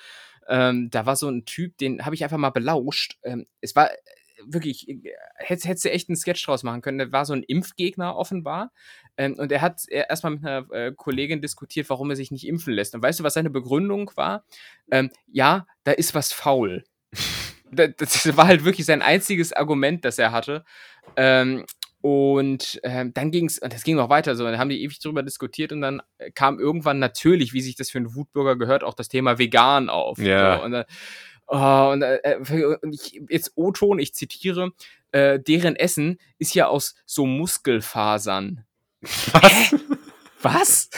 ähm, da war so ein Typ, den habe ich einfach mal belauscht. Ähm, es war wirklich, äh, hättest hättest du echt einen Sketch draus machen können. Der war so ein Impfgegner offenbar. Ähm, und er hat erstmal mit einer äh, Kollegin diskutiert, warum er sich nicht impfen lässt. Und weißt du, was seine Begründung war? Ähm, ja, da ist was faul. Da- das war halt wirklich sein einziges Argument, das er hatte. Ähm, und ähm, dann ging es, und das ging noch weiter so, dann haben die ewig drüber diskutiert und dann äh, kam irgendwann natürlich, wie sich das für einen Wutbürger gehört, auch das Thema vegan auf. Ja. So, und, dann- oh, und, äh, und ich, jetzt O-Ton, ich zitiere, äh, deren Essen ist ja aus so Muskelfasern. Was? Was?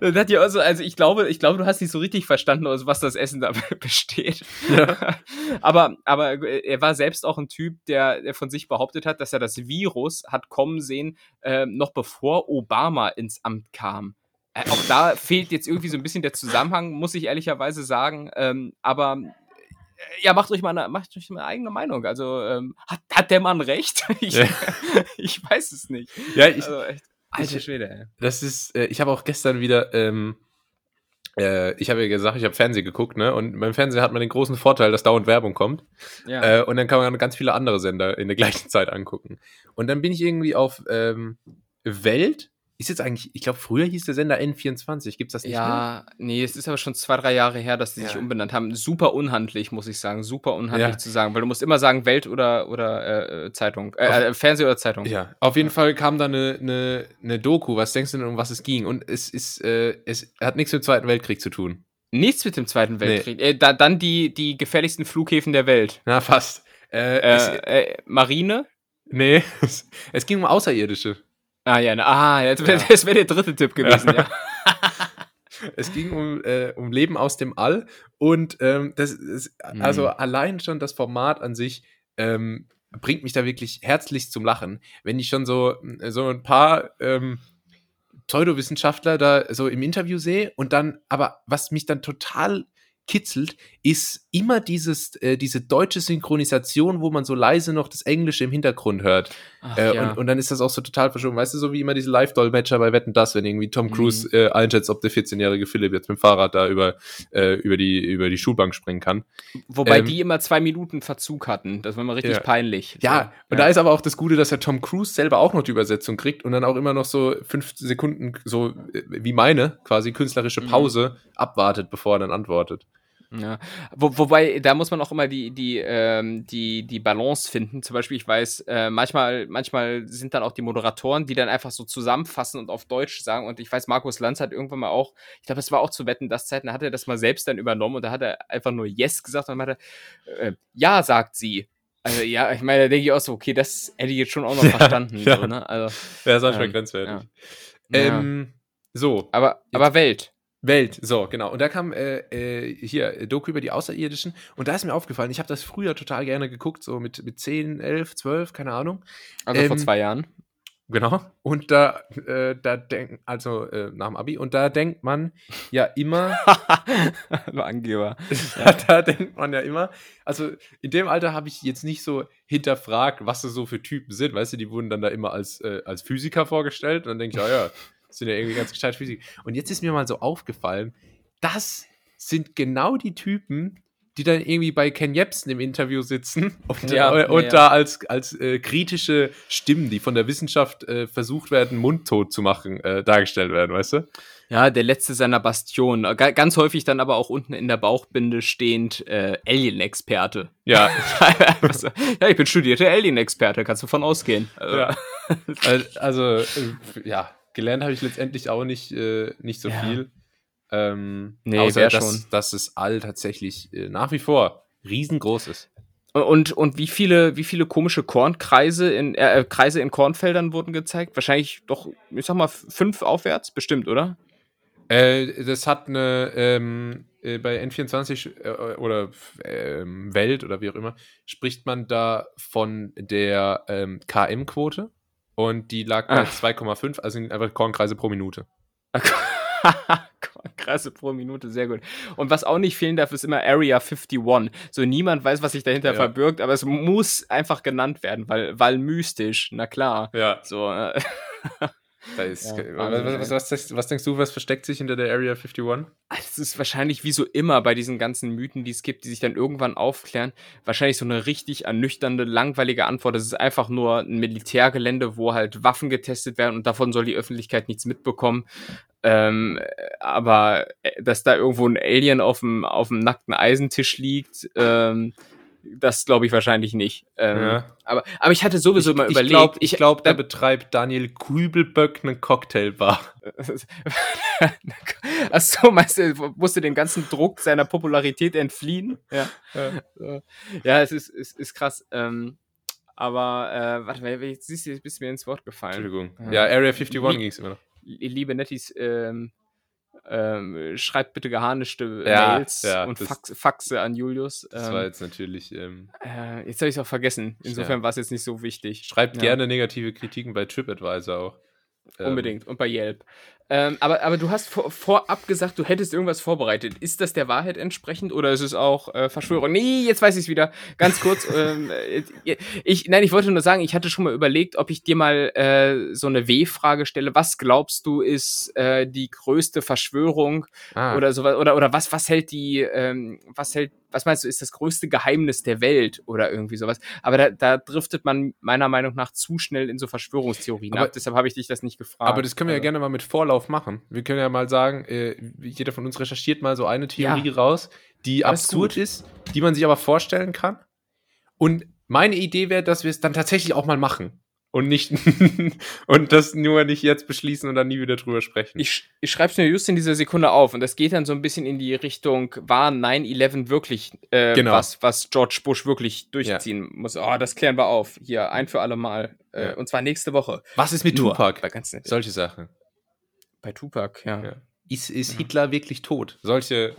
Dann hat die also, also ich glaube, ich glaube, du hast nicht so richtig verstanden, aus was das Essen da besteht. Ja. aber, aber er war selbst auch ein Typ, der, der von sich behauptet hat, dass er das Virus hat kommen sehen, äh, noch bevor Obama ins Amt kam. Äh, auch da fehlt jetzt irgendwie so ein bisschen der Zusammenhang, muss ich ehrlicherweise sagen. Ähm, aber äh, ja, macht euch mal eine, macht euch mal eine eigene Meinung. Also ähm, hat, hat der Mann recht? ich, Ja. ich weiß es nicht. Ja, ich, Also echt, alter ich- Schwede, ey. das ist, äh, ich habe auch gestern wieder, ähm, äh, ich habe ja gesagt, ich habe Fernsehen geguckt, ne? Und beim Fernsehen hat man den großen Vorteil, dass dauernd Werbung kommt. Ja. Äh, und dann kann man ganz viele andere Sender in der gleichen Zeit angucken. Und dann bin ich irgendwie auf ähm, Welt. Ist jetzt eigentlich, ich glaube, früher hieß der Sender N24. Gibt's das nicht mehr? Ja, nee, es ist aber schon zwei, drei Jahre her, dass die sich Ja. umbenannt haben. Super unhandlich, muss ich sagen. Super unhandlich Ja. zu sagen, weil du musst immer sagen Welt oder, oder äh, Zeitung. Äh, äh, Fernseh oder Zeitung. Ja, auf jeden Fall kam da eine, eine, eine Doku. Was denkst du denn, um was es ging? Und es ist, äh, es hat nichts mit dem Zweiten Weltkrieg zu tun. Nichts mit dem Zweiten Weltkrieg. Äh, da, dann die, die gefährlichsten Flughäfen der Welt. Na, fast. Äh, Äh, es, äh, Marine? nee, es, es ging um Außerirdische. Ah, ja, ne, ah, ja, das wäre Ja. wär der dritte Tipp gewesen, ja. Es ging um, äh, um Leben aus dem All und ähm, das ist, also Mhm. allein schon das Format an sich ähm, bringt mich da wirklich herzlich zum Lachen, wenn ich schon so, so ein paar ähm, Pseudowissenschaftler da so im Interview sehe und dann, aber was mich dann total kitzelt, ist immer dieses, äh, diese deutsche Synchronisation, wo man so leise noch das Englische im Hintergrund hört. Ach, Äh, ja. und, und dann ist das auch so total verschoben. Weißt du, so wie immer diese Live-Dolmetscher bei Wetten das, wenn irgendwie Tom Mhm. Cruise äh, einschätzt, ob der 14-jährige Philipp jetzt mit dem Fahrrad da über, äh, über, die, über die Schulbank springen kann. Wobei ähm, die immer zwei Minuten Verzug hatten. Das war mal richtig Ja. peinlich. Ja, und da ist aber auch das Gute, dass der Tom Cruise selber auch noch die Übersetzung kriegt und dann auch immer noch so fünf Sekunden, so äh, wie meine, quasi künstlerische Mhm. Pause abwartet, bevor er dann antwortet. Ja. Wo, wobei, da muss man auch immer die, die, ähm, die, die Balance finden. Zum Beispiel, ich weiß, äh, manchmal, manchmal sind dann auch die Moderatoren, die dann einfach so zusammenfassen und auf Deutsch sagen. Und ich weiß, Markus Lanz hat irgendwann mal auch, ich glaube, es war auch zu Wetten, das Zeiten, da hat er das mal selbst dann übernommen und da hat er einfach nur Yes gesagt und dann hat er, äh, Ja, sagt sie. Also, ja, ich meine, da denke ich auch so, okay, das hätte ich jetzt schon auch noch Ja, verstanden. ja. So, ne? also, Ja, ist manchmal Ähm, grenzwertig. Ja. Ähm, so, aber, aber Welt. Welt, so, genau. Und da kam äh, äh, hier Doku über die Außerirdischen. Und da ist mir aufgefallen, ich habe das früher total gerne geguckt, so mit, mit 10, 11, 12, keine Ahnung. Also vor Ähm, zwei Jahren. Genau. Und da, äh, da denkt, also äh, nach dem Abi, und da denkt man ja immer, Du Angeber. da denkt man ja immer, also in dem Alter habe ich jetzt nicht so hinterfragt, was das so für Typen sind. Weißt du, die wurden dann da immer als, äh, als Physiker vorgestellt und dann denke ich, ja, ja, sind ja irgendwie ganz gescheit Physik. Und jetzt ist mir mal so aufgefallen, das sind genau die Typen, die dann irgendwie bei Ken Jebsen im Interview sitzen und, Ja, äh, und ja. da als, als äh, kritische Stimmen, die von der Wissenschaft äh, versucht werden, mundtot zu machen, äh, dargestellt werden, weißt du? Ja, der letzte seiner Bastion. Ga- Ganz häufig dann aber auch unten in der Bauchbinde stehend äh, Alien-Experte. Ja, Was- ja, ich bin studierter Alien-Experte, kannst du von ausgehen. Also, Ja. Al- Also, äh, ja, gelernt habe ich letztendlich auch nicht, äh, nicht so Ja. viel. Ähm, Nee, außer dass, schon. dass das All tatsächlich äh, nach wie vor riesengroß ist. Und, und wie viele, wie viele komische Kornkreise in, äh, Kreise in Kornfeldern wurden gezeigt? Wahrscheinlich doch, ich sag mal, fünf aufwärts, bestimmt, oder? Äh, das hat eine, ähm, äh, bei N24 äh, oder ähm, Welt oder wie auch immer, spricht man da von der ähm, KM-Quote und die lag bei 2,5, also einfach Kornkreise pro Minute. Kreise pro Minute, sehr gut. Und was auch nicht fehlen darf, ist immer Area 51. So niemand weiß, was sich dahinter ja. verbirgt, aber es muss einfach genannt werden, weil, weil mystisch, na klar. Ja. So, äh, Ist, ja, was, was, was, was, denkst du, was versteckt sich hinter der Area 51? Es ist wahrscheinlich wie so immer bei diesen ganzen Mythen, die es gibt, die sich dann irgendwann aufklären, wahrscheinlich so eine richtig ernüchternde, langweilige Antwort. Das ist einfach nur ein Militärgelände, wo halt Waffen getestet werden und davon soll die Öffentlichkeit nichts mitbekommen. Ähm, aber äh, dass da irgendwo ein Alien auf dem, auf dem nackten Eisentisch liegt, ähm, das glaube ich wahrscheinlich nicht. Ähm, ja. aber, aber ich hatte sowieso ich, mal überlegt. Glaub, ich glaube, da betreibt Daniel Kübelböck eine Cocktailbar. Achso, meinst du, musste den ganzen Druck seiner Popularität entfliehen? Ja, ja, ja es, ist, es ist krass. Ähm, aber, äh, warte mal, jetzt siehst du, bist mir ins Wort gefallen. Entschuldigung. Ja, Area 51 ging es immer noch. Liebe Nettis, ähm, ähm, schreibt bitte geharnischte ja, Mails ja, und Fax, Faxe an Julius. Das war ähm, jetzt natürlich. Ähm, äh, jetzt habe ich es auch vergessen. Insofern ja. war es jetzt nicht so wichtig. Schreibt gerne negative Kritiken bei TripAdvisor auch. Ähm, Unbedingt. Und bei Yelp. Ähm, aber, aber du hast vor, vorab gesagt, du hättest irgendwas vorbereitet. Ist das der Wahrheit entsprechend oder ist es auch äh, Verschwörung? Nee, jetzt weiß ich es wieder. Ganz kurz. ähm, äh, ich, nein, ich wollte nur sagen, ich hatte schon mal überlegt, ob ich dir mal äh, so eine W-Frage stelle. Was glaubst du ist äh, die größte Verschwörung ah. oder sowas? Oder, oder was, was hält die, ähm, was hält was meinst du, ist das größte Geheimnis der Welt oder irgendwie sowas. Aber da, da driftet man meiner Meinung nach zu schnell in so Verschwörungstheorien aber, ab. Deshalb habe ich dich das nicht gefragt. Aber das können wir also. ja gerne mal mit Vorlauf machen. Wir können ja mal sagen, äh, jeder von uns recherchiert mal so eine Theorie ja. raus, die Alles absurd gut. ist, die man sich aber vorstellen kann. Und meine Idee wäre, dass wir es dann tatsächlich auch mal machen und nicht und das nur nicht jetzt beschließen und dann nie wieder drüber sprechen. Ich, ich schreibe es mir just in dieser Sekunde auf und das geht dann so ein bisschen in die Richtung, war 9-11 wirklich äh, genau. was, was George Bush wirklich durchziehen ja. muss? Oh, das klären wir auf. Hier, ein für alle Mal. Äh, ja. Und zwar nächste Woche. Was ist mit nur, Tupac? Solche Sachen. Bei Tupac, ja. ja. Ist, ist Hitler wirklich tot? Solche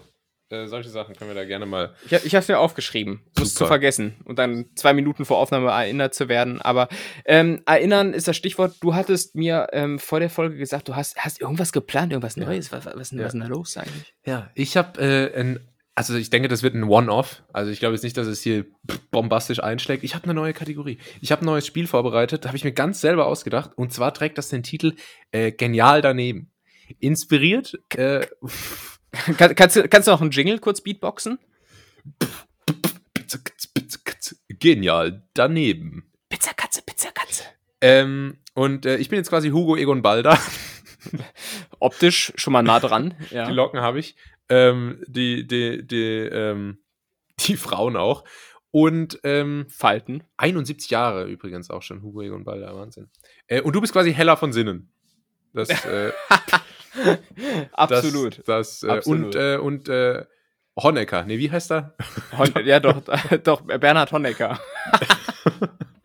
äh, solche Sachen können wir da gerne mal. Ich, ich habe es mir aufgeschrieben, muss zu vergessen und dann zwei Minuten vor Aufnahme erinnert zu werden. Aber ähm, erinnern ist das Stichwort. Du hattest mir ähm, vor der Folge gesagt, du hast, hast irgendwas geplant, irgendwas Neues. Was, was, was, ja. was ist denn da los eigentlich? Ja, ich habe äh, ein. Also ich denke, das wird ein One-Off. Also ich glaube jetzt nicht, dass es hier bombastisch einschlägt. Ich habe eine neue Kategorie. Ich habe ein neues Spiel vorbereitet. Da habe ich mir ganz selber ausgedacht. Und zwar trägt das den Titel äh, Genial daneben. Inspiriert. Äh, Kann, kannst, du, kannst du noch einen Jingle kurz beatboxen? Pizza, Katze, Pizza, Katze. Genial. Daneben. Pizza, Katze, Pizza, Katze. Ähm, und äh, ich bin jetzt quasi Hugo Egon Balder. Optisch schon mal nah dran. Ja. Die Locken habe ich. Ähm, die, die, die, ähm, die Frauen auch. Und ähm, Falten. 71 Jahre übrigens auch schon, Hugo Egon Balder, Wahnsinn. Äh, und du bist quasi heller von Sinnen. Das, äh, Absolut. Das, das äh, Absolut. Und, äh, und äh, Honecker. Nee, wie heißt er? Hon ja, doch, doch, Bernhard Honecker.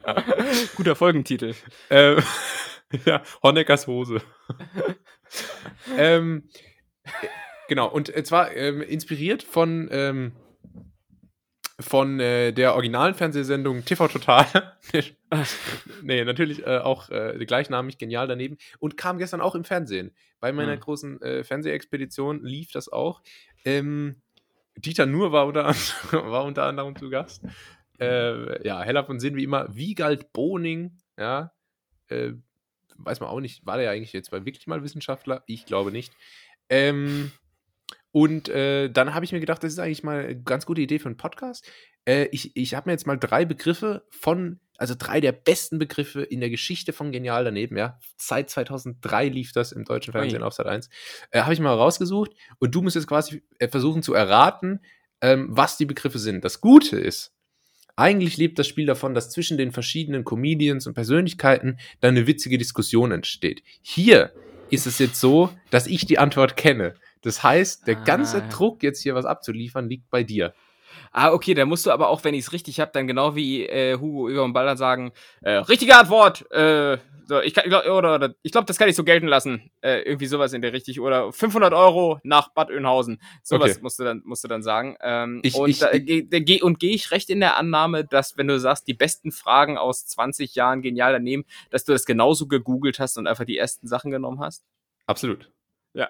Guter Folgentitel. Ähm, ja, Honeckers Hose. ähm, genau, und zwar ähm, inspiriert von ähm, von äh, der originalen Fernsehsendung TV Total. nee, natürlich äh, auch äh, gleichnamig, genial daneben. Und kam gestern auch im Fernsehen. Bei meiner mhm. großen äh, Fernsehexpedition lief das auch. Ähm, Dieter Nuhr war unter, war unter anderem zu Gast. Äh, ja, heller von Sinn wie immer. Wiegald Boning, ja, äh, weiß man auch nicht, war der ja eigentlich jetzt wirklich mal Wissenschaftler? Ich glaube nicht. Ähm, und äh, dann habe ich mir gedacht, das ist eigentlich mal eine ganz gute Idee für einen Podcast. Äh, ich ich habe mir jetzt mal drei Begriffe von, also drei der besten Begriffe in der Geschichte von Genial daneben, ja. Seit 2003 lief das im deutschen Fernsehen Ui. auf Sat 1. Äh, habe ich mal rausgesucht und du musst jetzt quasi äh, versuchen zu erraten, ähm, was die Begriffe sind. Das Gute ist, eigentlich lebt das Spiel davon, dass zwischen den verschiedenen Comedians und Persönlichkeiten dann eine witzige Diskussion entsteht. Hier ist es jetzt so, dass ich die Antwort kenne. Das heißt, der ganze ah. Druck, jetzt hier was abzuliefern, liegt bei dir. Ah, okay, dann musst du aber auch, wenn ich es richtig habe, dann genau wie äh, Hugo Egon Balder sagen, äh, richtige Antwort, äh, so, ich, kann, oder, oder, ich glaube, das kann ich so gelten lassen. Äh, irgendwie sowas in der richtig. Oder 500 Euro nach Bad Oeynhausen. Sowas okay. musst, du dann, musst du dann sagen. Ähm, ich, und, ich, äh, ge, ge, und gehe ich recht in der Annahme, dass, wenn du sagst, die besten Fragen aus 20 Jahren genial daneben, dass du das genauso gegoogelt hast und einfach die ersten Sachen genommen hast? Absolut. Ja.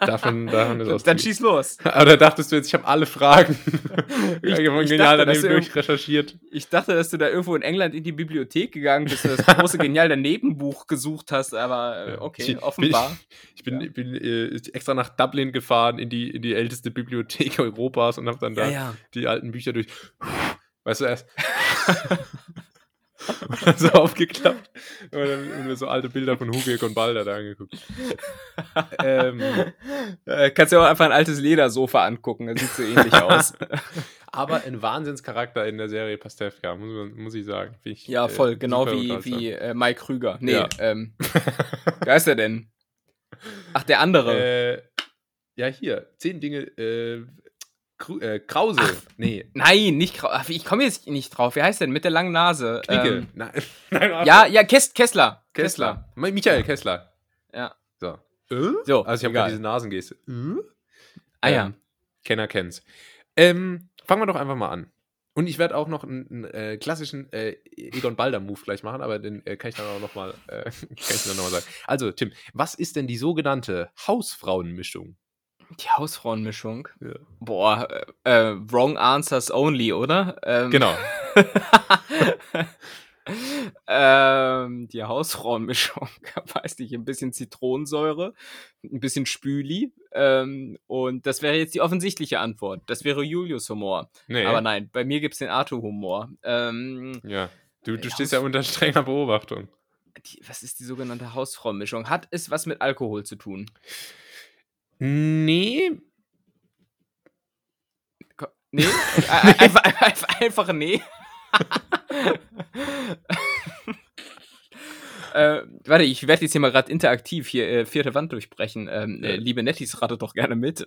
Davon, davon ist Dann schieß los. Oder dachtest du jetzt, ich habe alle Fragen ich, ich genial daneben durchrecherchiert? Ich dachte, dass du da irgendwo in England in die Bibliothek gegangen bist und das große genial daneben Buch gesucht hast, aber äh, okay, ich, offenbar. Ich bin, ich bin, äh, extra nach Dublin gefahren in die, in die älteste Bibliothek Europas und habe dann da ja, ja. die alten Bücher durch. Weißt du erst? Und dann so aufgeklappt und dann mir so alte Bilder von Hugo und Balder da angeguckt. ähm, äh, kannst du auch einfach ein altes Ledersofa angucken, das sieht so ähnlich aus. Aber ein Wahnsinnscharakter in der Serie Pastewka, muss, muss ich sagen. Ich, ja, voll, äh, genau wie, wie äh, Mike Krüger. Nee, ja. ähm, wer ist er denn? Ach, der andere. Äh, ja, hier, zehn Dinge, äh, Krause. Ach, nee. Nein, nicht Krause. Ich komme jetzt nicht drauf. Wie heißt denn? Mit der langen Nase. Knigge. Ähm, nein, nein, ja, ja, Kess, Kessler. Kessler. Kessler. Michael Kessler. Ja. So. Äh? so also ich habe gerade diese Nasengeste. Äh? Ah ja. Ähm, Kenner kennt's. Ähm, fangen wir doch einfach mal an. Und ich werde auch noch einen, einen äh, klassischen äh, Egon Balder-Move gleich machen, aber den äh, kann ich dann auch nochmal äh, noch sagen. Also, Tim, was ist denn die sogenannte Hausfrauenmischung? Die Hausfrauenmischung? Ja. Boah, äh, äh, wrong answers only, oder? Ähm, genau. ähm, die Hausfrauenmischung, weiß nicht, ein bisschen Zitronensäure, ein bisschen Spüli. Ähm, und das wäre jetzt die offensichtliche Antwort. Das wäre Julius Humor. Nee. Aber nein, bei mir gibt es den Arthur-Humor. Ähm, ja, du, du stehst ja unter strenger Beobachtung. Die, was ist die sogenannte Hausfrauenmischung? Hat es was mit Alkohol zu tun? Nee. Nee? einfach, einfach, einfach nee. äh, warte, ich werde jetzt hier mal gerade interaktiv hier äh, vierte Wand durchbrechen. Ähm, äh, liebe Nettis, rate doch gerne mit.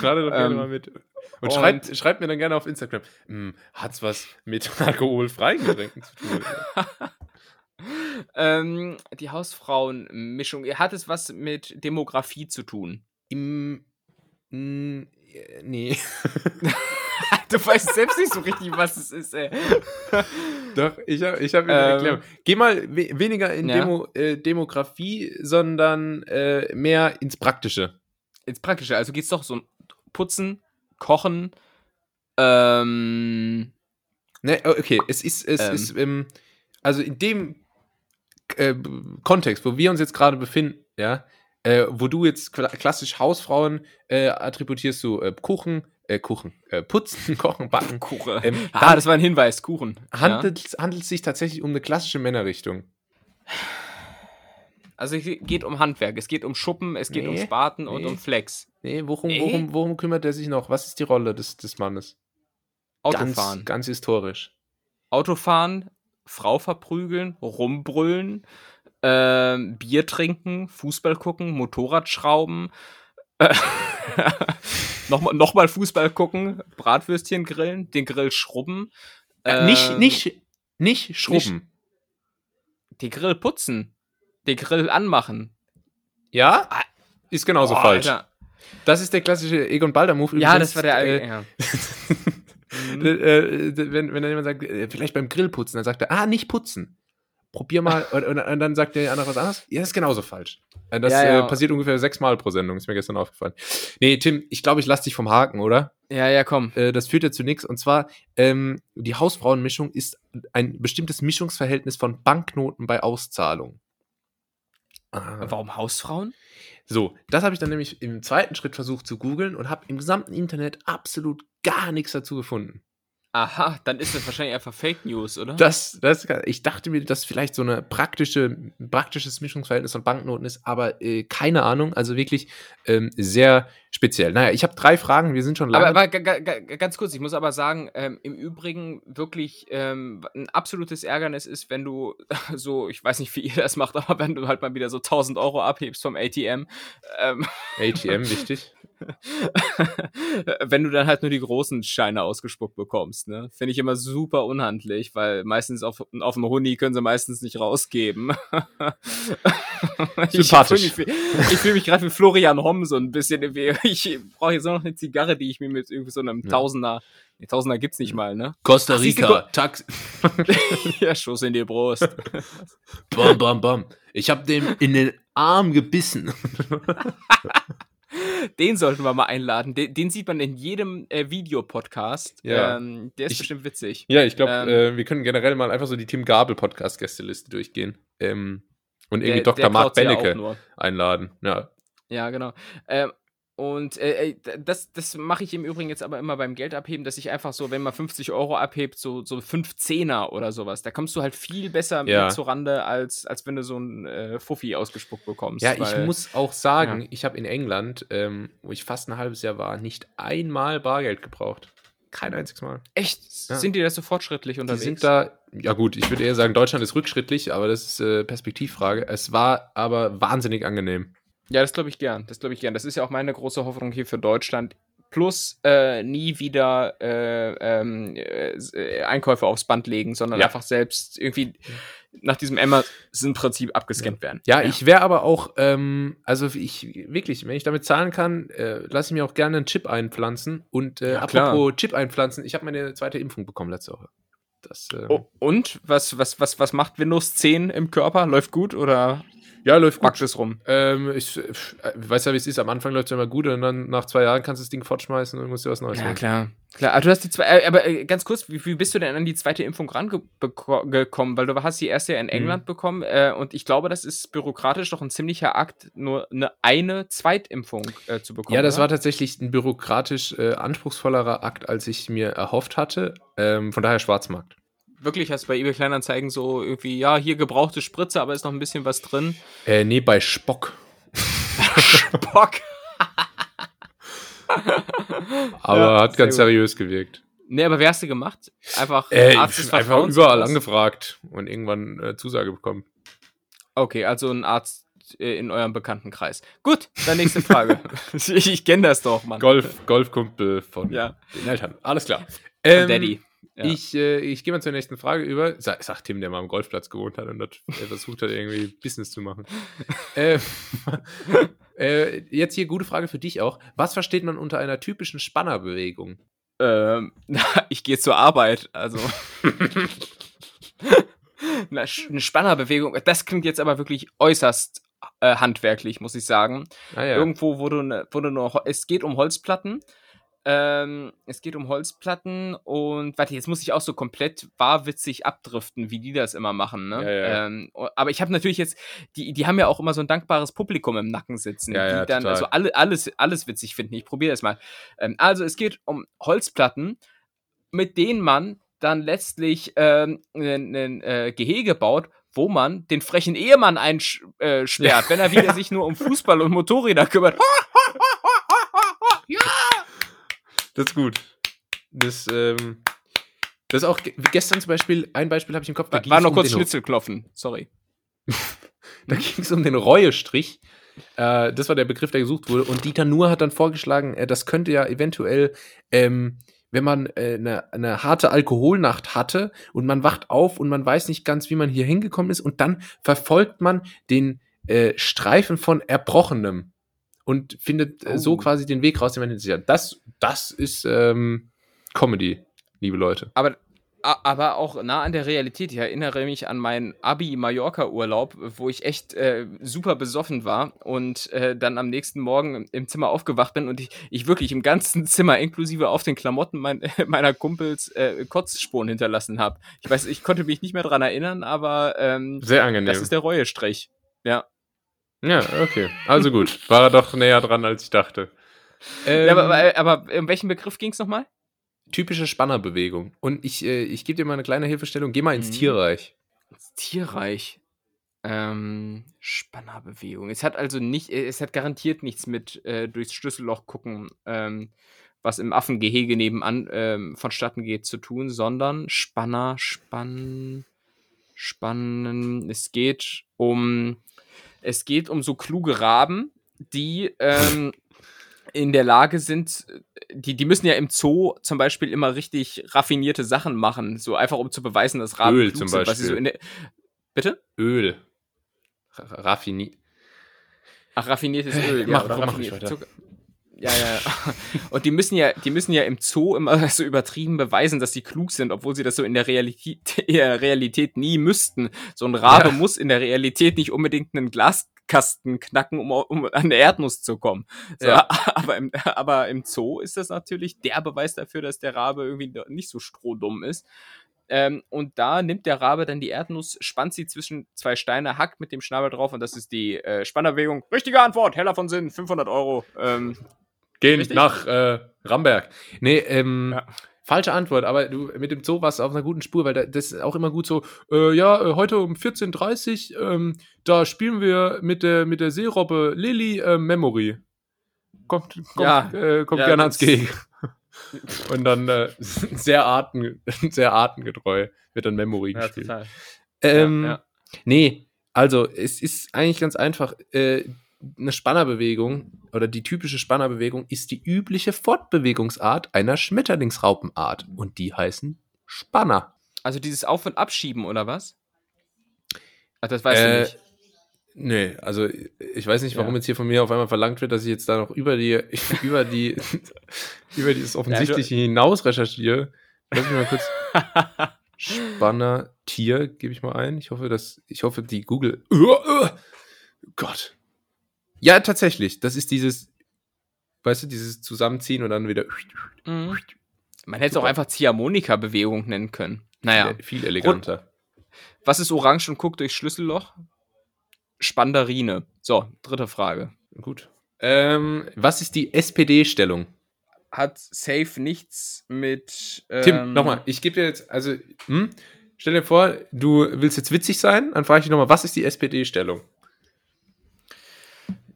rate doch gerne ähm, mal mit. Und, und schreibt, schreibt, mir dann gerne auf Instagram, hm, hat's was mit alkoholfreien Getränken zu tun? ähm, die Hausfrauenmischung, hat es was mit Demografie zu tun? Im. Mh, nee. du weißt selbst nicht so richtig, was es ist, ey. Doch, ich habe ich hab mir ähm, Erklärung. Geh mal we weniger in ja. Demo, äh, Demografie, sondern äh, mehr ins Praktische. Ins Praktische, also geht's doch so um Putzen, Kochen, ähm. Ne, okay, es ist, es ähm, ist, ähm, also in dem äh, Kontext, wo wir uns jetzt gerade befinden, ja, äh, wo du jetzt klassisch Hausfrauen äh, attributierst, du äh, Kuchen, äh, Kuchen, äh, putzen, kochen, backen. Kuchen. Ähm, ah, das war ein Hinweis, Kuchen. Handelt, ja. handelt es sich tatsächlich um eine klassische Männerrichtung? Also es geht um Handwerk, es geht um Schuppen, es geht nee, um Spaten nee. und um Flex. Nee, worum. Worum, worum kümmert er sich noch? Was ist die Rolle des, des Mannes? Autofahren. Ganz, ganz historisch. Autofahren, Frau verprügeln, rumbrüllen, äh, Bier trinken, Fußball gucken, Motorrad schrauben, äh, nochmal noch mal Fußball gucken, Bratwürstchen grillen, den Grill schrubben. Äh, nicht, nicht, nicht schrubben. Nicht, den Grill putzen. Den Grill anmachen. Ja? Ah, ist genauso Boah, falsch. Alter. Das ist der klassische Egon Balder-Move. Ja, das war der. Äh, ja. mhm. wenn, wenn dann jemand sagt, äh, vielleicht beim Grill putzen, dann sagt er, ah, nicht putzen probier mal, und, und, und, dann sagt der andere was anderes. Ja, das ist genauso falsch. Äh, das ja, ja. Äh, passiert ungefähr sechsmal pro Sendung, ist mir gestern aufgefallen. Nee, Tim, ich glaube, ich lasse dich vom Haken, oder? Ja, ja, komm. Äh, das führt ja zu nichts. Und zwar, ähm, die Hausfrauenmischung ist ein bestimmtes Mischungsverhältnis von Banknoten bei Auszahlung. Ah. Warum Hausfrauen? So, das habe ich dann nämlich im zweiten Schritt versucht zu googeln und habe im gesamten Internet absolut gar nichts dazu gefunden. Aha, dann ist das wahrscheinlich einfach Fake News, oder? Das, das, ich dachte mir, dass vielleicht so eine praktische, praktisches Mischungsverhältnis von Banknoten ist, aber äh, keine Ahnung. Also wirklich ähm, sehr speziell. Naja, ich habe drei Fragen, wir sind schon lange. Aber, aber ganz kurz, ich muss aber sagen, ähm, im Übrigen wirklich ähm, ein absolutes Ärgernis ist, wenn du so, ich weiß nicht, wie ihr das macht, aber wenn du halt mal wieder so 1000 Euro abhebst vom ATM. Ähm, ATM, wichtig. wenn du dann halt nur die großen Scheine ausgespuckt bekommst, ne? Finde ich immer super unhandlich, weil meistens auf, auf dem Huni können sie meistens nicht rausgeben. Sympathisch. Ich fühle mich, fühl mich gerade wie Florian Homm so ein bisschen. Ich brauche jetzt nur noch eine Zigarre, die ich mir mit irgendwie so einem Tausender, nee, Tausender gibt's nicht mal, ne? Costa Rica, Tax. ja, Schuss in die Brust. bam, bam, bam. Ich habe dem in den Arm gebissen. Den sollten wir mal einladen. Den, den sieht man in jedem äh, Videopodcast. Ja. Ähm, der ist Ich- bestimmt witzig. Ja, ich glaube, Ähm, äh, wir können generell mal einfach so die Tim Gabel Podcast-Gästeliste durchgehen. Ähm, und irgendwie Der- Dr. der Mark ja Bennecke nur. einladen. Ja. Ja, genau. Ähm, und äh, äh, das, das mache ich im Übrigen jetzt aber immer beim Geld abheben, dass ich einfach so, wenn man 50 Euro abhebt, so, so 5 Zehner oder sowas, da kommst du halt viel besser Ja. mit zurande, als, als wenn du so ein äh, Fuffi ausgespuckt bekommst. Ja, ich weil- muss auch sagen, ich habe in England, ähm, wo ich fast ein halbes Jahr war, nicht einmal Bargeld gebraucht. Kein einziges Mal. Echt? Ja. Sind die da so fortschrittlich Die unterwegs? sind da, ja gut, ich würde eher sagen, Deutschland ist rückschrittlich, aber das ist äh, Perspektivfrage. Es war aber wahnsinnig angenehm. Ja, das glaube ich gern. Das glaube ich gern. Das ist ja auch meine große Hoffnung hier für Deutschland. Plus äh, nie wieder äh, ähm, äh, Einkäufe aufs Band legen, sondern Ja. einfach selbst irgendwie nach diesem Amazon-Prinzip abgescannt werden. Ja, ich wäre aber auch, ähm, also ich wirklich, wenn ich damit zahlen kann, äh, lasse ich mir auch gerne einen Chip einpflanzen. Und äh, Ja, apropos Chip einpflanzen, ich habe meine zweite Impfung bekommen letzte Woche. Das, ähm, Oh, und was, was, was, was macht Windows 10 im Körper? Läuft gut oder ja, läuft gut. backt es rum? Ähm, ich äh, weiß ja, wie es ist. Am Anfang läuft es immer gut und dann nach zwei Jahren kannst du das Ding fortschmeißen und musst dir was Neues Ja, holen. klar. Klar, aber du hast die zwei, äh, aber äh, ganz kurz, wie, wie bist du denn an die zweite Impfung rangekommen? Weil du hast die erste ja in Mhm. England bekommen äh, und ich glaube, das ist bürokratisch doch ein ziemlicher Akt, nur eine, eine Zweitimpfung äh, zu bekommen. Ja, das oder? war tatsächlich ein bürokratisch äh, anspruchsvollerer Akt, als ich mir erhofft hatte. Ähm, von daher Schwarzmarkt. Wirklich, hast du bei eBay Kleinanzeigen so irgendwie, ja, hier gebrauchte Spritze, aber ist noch ein bisschen was drin. Äh, nee, bei Spock. Bock. Aber Ja, hat ganz gut. seriös gewirkt. Nee, aber wer hast du gemacht? Einfach Äh, Arzt des einfach überall angefragt und irgendwann äh, Zusage bekommen. Okay, also ein Arzt äh, in eurem Bekanntenkreis. Gut, dann nächste Frage. ich ich kenne das doch, Mann. Golf, Golfkumpel von Ja. den Eltern. Alles klar. Ähm, Daddy. Ja. Ich, äh, ich gehe mal zur nächsten Frage über. Sa sagt Tim, der mal am Golfplatz gewohnt hat und dort äh, versucht hat, irgendwie Business zu machen. äh, äh, jetzt hier gute Frage für dich auch. Was versteht man unter einer typischen Spannerbewegung? Ähm, ich gehe zur Arbeit, also. Na, eine Spannerbewegung. Das klingt jetzt aber wirklich äußerst äh, handwerklich, muss ich sagen. Ah ja. Irgendwo wurde, ne, wurde nur, es geht um Holzplatten. Ähm, es geht um Holzplatten und warte, jetzt muss ich auch so komplett wahrwitzig abdriften, wie die das immer machen. Ne? Ja, ja. Ähm, o- aber ich habe natürlich jetzt, die, die haben ja auch immer so ein dankbares Publikum im Nacken sitzen, Ja, die dann total. also alle, alles, alles witzig finden. Ich probiere das mal. Ähm, also es geht um Holzplatten, mit denen man dann letztlich ähm, ein, ein äh, Gehege baut, wo man den frechen Ehemann einsperrt, äh, wenn er wieder sich nur um Fußball und Motorräder kümmert. Das ist gut. Das, ähm, das ist auch ge gestern zum Beispiel, ein Beispiel habe ich im Kopf. da War, noch um kurz Schnitzelklopfen, sorry. Da ging es um den Reuestrich. Äh, das war der Begriff, der gesucht wurde. Und Dieter Nuhr hat dann vorgeschlagen, äh, das könnte ja eventuell, ähm, wenn man äh, eine, eine harte Alkoholnacht hatte und man wacht auf und man weiß nicht ganz, wie man hier hingekommen ist und dann verfolgt man den äh, Streifen von Erbrochenem und findet äh, so Oh. quasi den Weg raus, den man hinter sich hat. Das, das ist ähm, Comedy, liebe Leute. Aber, aber auch nah an der Realität. Ich erinnere mich an meinen Abi-Mallorca-Urlaub, wo ich echt äh, super besoffen war und äh, dann am nächsten Morgen im- im Zimmer aufgewacht bin und ich, ich wirklich im ganzen Zimmer, inklusive auf den Klamotten mein, meiner Kumpels, äh, Kotzspuren hinterlassen habe. Ich weiß, ich konnte mich nicht mehr dran erinnern, aber ähm, Sehr angenehm. das ist der Reuestrich. Ja. Ja, okay. Also gut. War er doch näher dran, als ich dachte. Ähm, ja aber, aber, aber um welchen Begriff ging es nochmal? typische Spannerbewegung. Und ich, äh, ich gebe dir mal eine kleine Hilfestellung. Geh mal ins Mhm. Tierreich. Tierreich. Ähm, Spannerbewegung. Es hat also nicht, äh, es hat garantiert nichts mit äh, durchs Schlüsselloch gucken, ähm, was im Affengehege nebenan ähm, vonstatten geht, zu tun, sondern Spanner, Spann, Spannen. Es geht um, es geht um so kluge Raben, die ähm, in der Lage sind, die, die müssen ja im Zoo zum Beispiel immer richtig raffinierte Sachen machen, so einfach um zu beweisen, dass Raben Öl zum sind, Beispiel. So der, bitte? Öl. Raffiniert. Ach, raffiniertes Öl, ja, mach, oder raffiniertes Zucker. Ja, ja. Und die müssen ja, die müssen ja im Zoo immer so übertrieben beweisen, dass sie klug sind, obwohl sie das so in der Realität, der Realität nie müssten. So ein Rabe ja. muss in der Realität nicht unbedingt einen Glaskasten knacken, um, um an der Erdnuss zu kommen. So, ja. aber, im, aber im Zoo ist das natürlich der Beweis dafür, dass der Rabe irgendwie nicht so strohdumm ist. Ähm, und da nimmt der Rabe dann die Erdnuss, spannt sie zwischen zwei Steine, hackt mit dem Schnabel drauf und das ist die äh, Spannerbewegung. Richtige Antwort, heller von Sinn, 500 Euro. Ähm, Gehen richtig? nach äh, Ramberg. Nee, ähm, ja. falsche Antwort, aber du mit dem Zoo warst du auf einer guten Spur, weil das ist auch immer gut so, äh, ja, äh, heute um 14.30 Uhr, ähm, da spielen wir mit der, mit der Seerobbe Lily äh, Memory. Kommt, kommt, ja. äh, kommt ja, gerne ans Gehege. Und dann äh, sehr, arten, sehr artengetreu wird dann Memory gespielt. Ähm. Nee, also es ist eigentlich ganz einfach. Äh, eine Spannerbewegung oder die typische Spannerbewegung ist die übliche Fortbewegungsart einer Schmetterlingsraupenart. Und die heißen Spanner. Also dieses Auf- und Abschieben oder was? Ach, das weißt äh, du nicht. Nee, also ich weiß nicht, warum ja. jetzt hier von mir auf einmal verlangt wird, dass ich jetzt da noch über die, über die, über dieses Offensichtliche ja, hinaus recherchiere. Lass mich mal kurz. Spanner Tier gebe ich mal ein. Ich hoffe, dass, ich hoffe, die Google. Uh, uh, Gott. Ja, tatsächlich. Das ist dieses, weißt du, dieses Zusammenziehen und dann wieder. Mhm. Man hätte es auch einfach Ziehharmonika-Bewegung nennen können. Naja. Viel eleganter. Was ist orange und guckt durchs Schlüsselloch? Spandarine. So, dritte Frage. Gut. Ähm, was ist die SPD-Stellung? Hat safe nichts mit. Ähm Tim, nochmal, ich gebe dir jetzt, also, hm, stell dir vor, du willst jetzt witzig sein, dann frage ich dich nochmal, was ist die SPD-Stellung?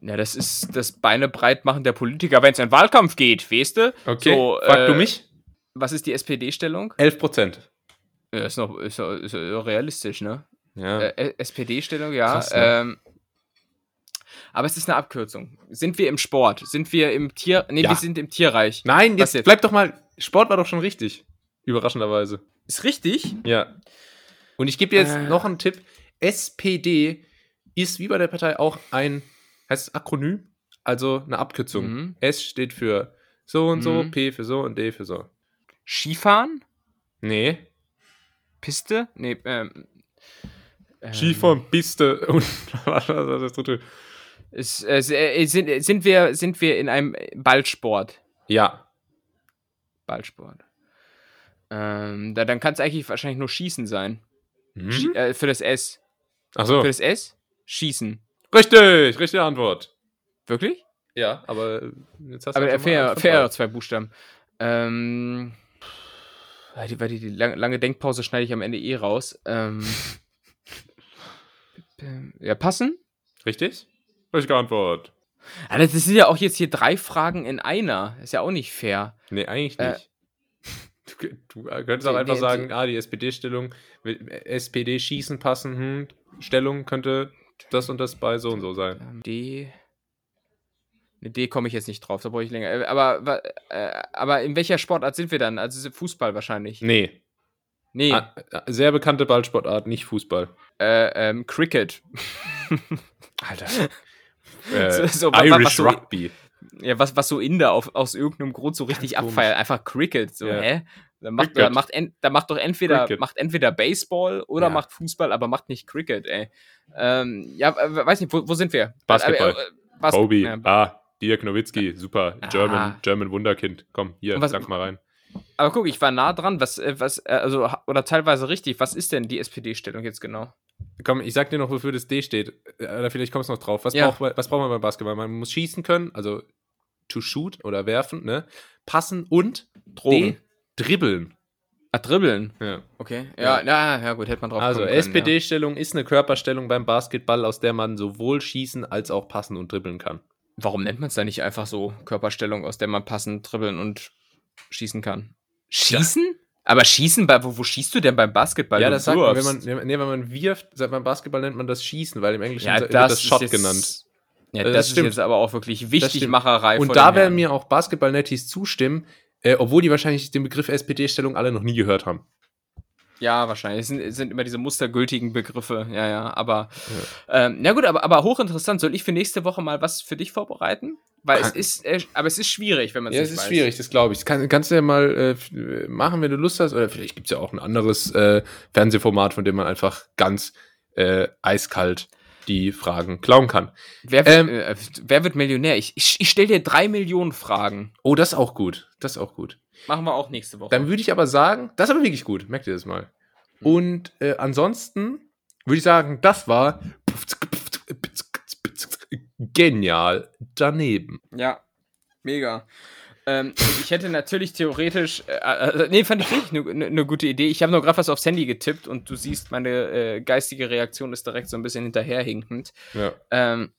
Ja, das ist das Beine breit machen der Politiker, wenn es in Wahlkampf geht, weißt du? Okay, so, frag äh, du mich. Was ist die SPD-Stellung? 11 Prozent. Ja, ist noch ist, ist realistisch, ne? Ja. Äh, SPD-Stellung, ja. Krass, ne? ähm, aber es ist eine Abkürzung. Sind wir im Sport? Sind wir im Tier? Nee, ja. wir sind im Tierreich. Nein, jetzt, jetzt bleib doch mal. Sport war doch schon richtig. Überraschenderweise. Ist richtig? Ja. Und ich gebe dir jetzt äh. noch einen Tipp. SPD ist wie bei der Partei auch ein, heißt es Akronym? Also eine Abkürzung. Mhm. S steht für so und so, mhm. P für so und D für so. Skifahren? Nee. Piste? Nee, ähm, Skifahren, Piste und was war das dritte? Äh, sind, sind, wir, sind wir in einem Ballsport? Ja. Ballsport. Ähm, da, dann kann es eigentlich wahrscheinlich nur Schießen sein. Mhm. äh, für das S. Ach so. Für das S? Schießen. Richtig, richtige Antwort. Wirklich? Ja, aber jetzt hast du Aber fair, fair zwei Buchstaben. Ähm, weil die, die, die lange, lange Denkpause schneide ich am Ende eh raus. Ähm, ja, passen? Richtig? Richtige Antwort. Ja, das sind ja auch jetzt hier drei Fragen in einer. Ist ja auch nicht fair. Nee, eigentlich äh, nicht. Äh, du, du, könntest auch einfach die, sagen, ah, die SPD-Stellung, SPD-Schießen passen, hm, Stellung könnte das und das bei so und so sein. Ähm, D. Eine D komme ich jetzt nicht drauf, da brauche ich länger. Äh, aber, äh, aber in welcher Sportart sind wir dann? Also Fußball wahrscheinlich. Nee. Nee. Ah, sehr bekannte Ballsportart, nicht Fußball. Äh, ähm, Cricket. Alter. äh, so, so, Irish was, was Rugby. ja, was, was so Inder auf, aus irgendeinem Grund so richtig abfeiert. Einfach Cricket. So, ja. hä? Da macht, da macht, en, da macht doch entweder, macht entweder Baseball oder ja. macht Fußball, aber macht nicht Cricket, ey. Ähm, ja, weiß nicht, wo, wo sind wir? Basketball. Äh, äh, Bas Kobe. Ja. Ah, Dirk Nowitzki, super. German, ah. German Wunderkind. Komm, hier, was, sag mal rein. Aber guck, ich war nah dran. Was, äh, was, äh, also, oder teilweise richtig. Was ist denn die SPD-Stellung jetzt genau? Komm, ich sag dir noch, wofür das D steht. Äh, oder vielleicht kommst du noch drauf. Was, ja. braucht, was braucht man beim Basketball? Man muss schießen können, also to shoot oder werfen, ne? Passen und Drogen. D, dribbeln. Ah, dribbeln. Ja. Okay. Ja, ja, ja, gut, hätte man drauf Also SPD-Stellung ist eine Körperstellung beim Basketball, aus der man sowohl schießen als auch passen und dribbeln kann. ja. Warum nennt man es da nicht einfach so Körperstellung, aus der man passend dribbeln und schießen kann? Schießen? Aber schießen, bei, wo, wo schießt du denn beim Basketball? ja, das sagt man, wenn man, nee, wenn man wirft, sagt man Basketball nennt man das Schießen, weil im Englischen ja, wird das, das Shot jetzt, genannt. Ja, Äh, das, das ist stimmt. jetzt aber auch wirklich Das Wichtigmacherei Und da den werden mir auch Basketball-Netties zustimmen, äh, obwohl die wahrscheinlich den Begriff SPD-Stellung alle noch nie gehört haben. Ja, wahrscheinlich. Es sind, es sind immer diese mustergültigen Begriffe. Ja, ja. Aber, ja, ähm, ja gut, aber, aber hochinteressant. Soll ich für nächste Woche mal was für dich vorbereiten? Weil es ist, äh, aber es ist schwierig, wenn man Ja, nicht es ist weiß. schwierig, das glaube ich. Das kann, kannst du ja mal äh, äh, machen, wenn du Lust hast. Oder vielleicht gibt es ja auch ein anderes äh, Fernsehformat, von dem man einfach ganz äh, eiskalt die Fragen klauen kann. Wer wird, Ähm, äh, wer wird Millionär? Ich, ich, ich stelle dir drei Millionen Fragen. Oh, das ist auch gut. Das ist auch gut. Machen wir auch nächste Woche. Dann würde ich aber sagen, das ist aber wirklich gut. Merkt ihr das mal. Hm. Und äh, ansonsten würde ich sagen, das war genial daneben. Ja, mega. Ähm, ich hätte natürlich theoretisch, äh, äh, nee, fand ich wirklich eine ne, gute Idee. Ich habe nur gerade was aufs Handy getippt und du siehst, meine äh, geistige Reaktion ist direkt so ein bisschen hinterherhinkend. Ja. Ähm,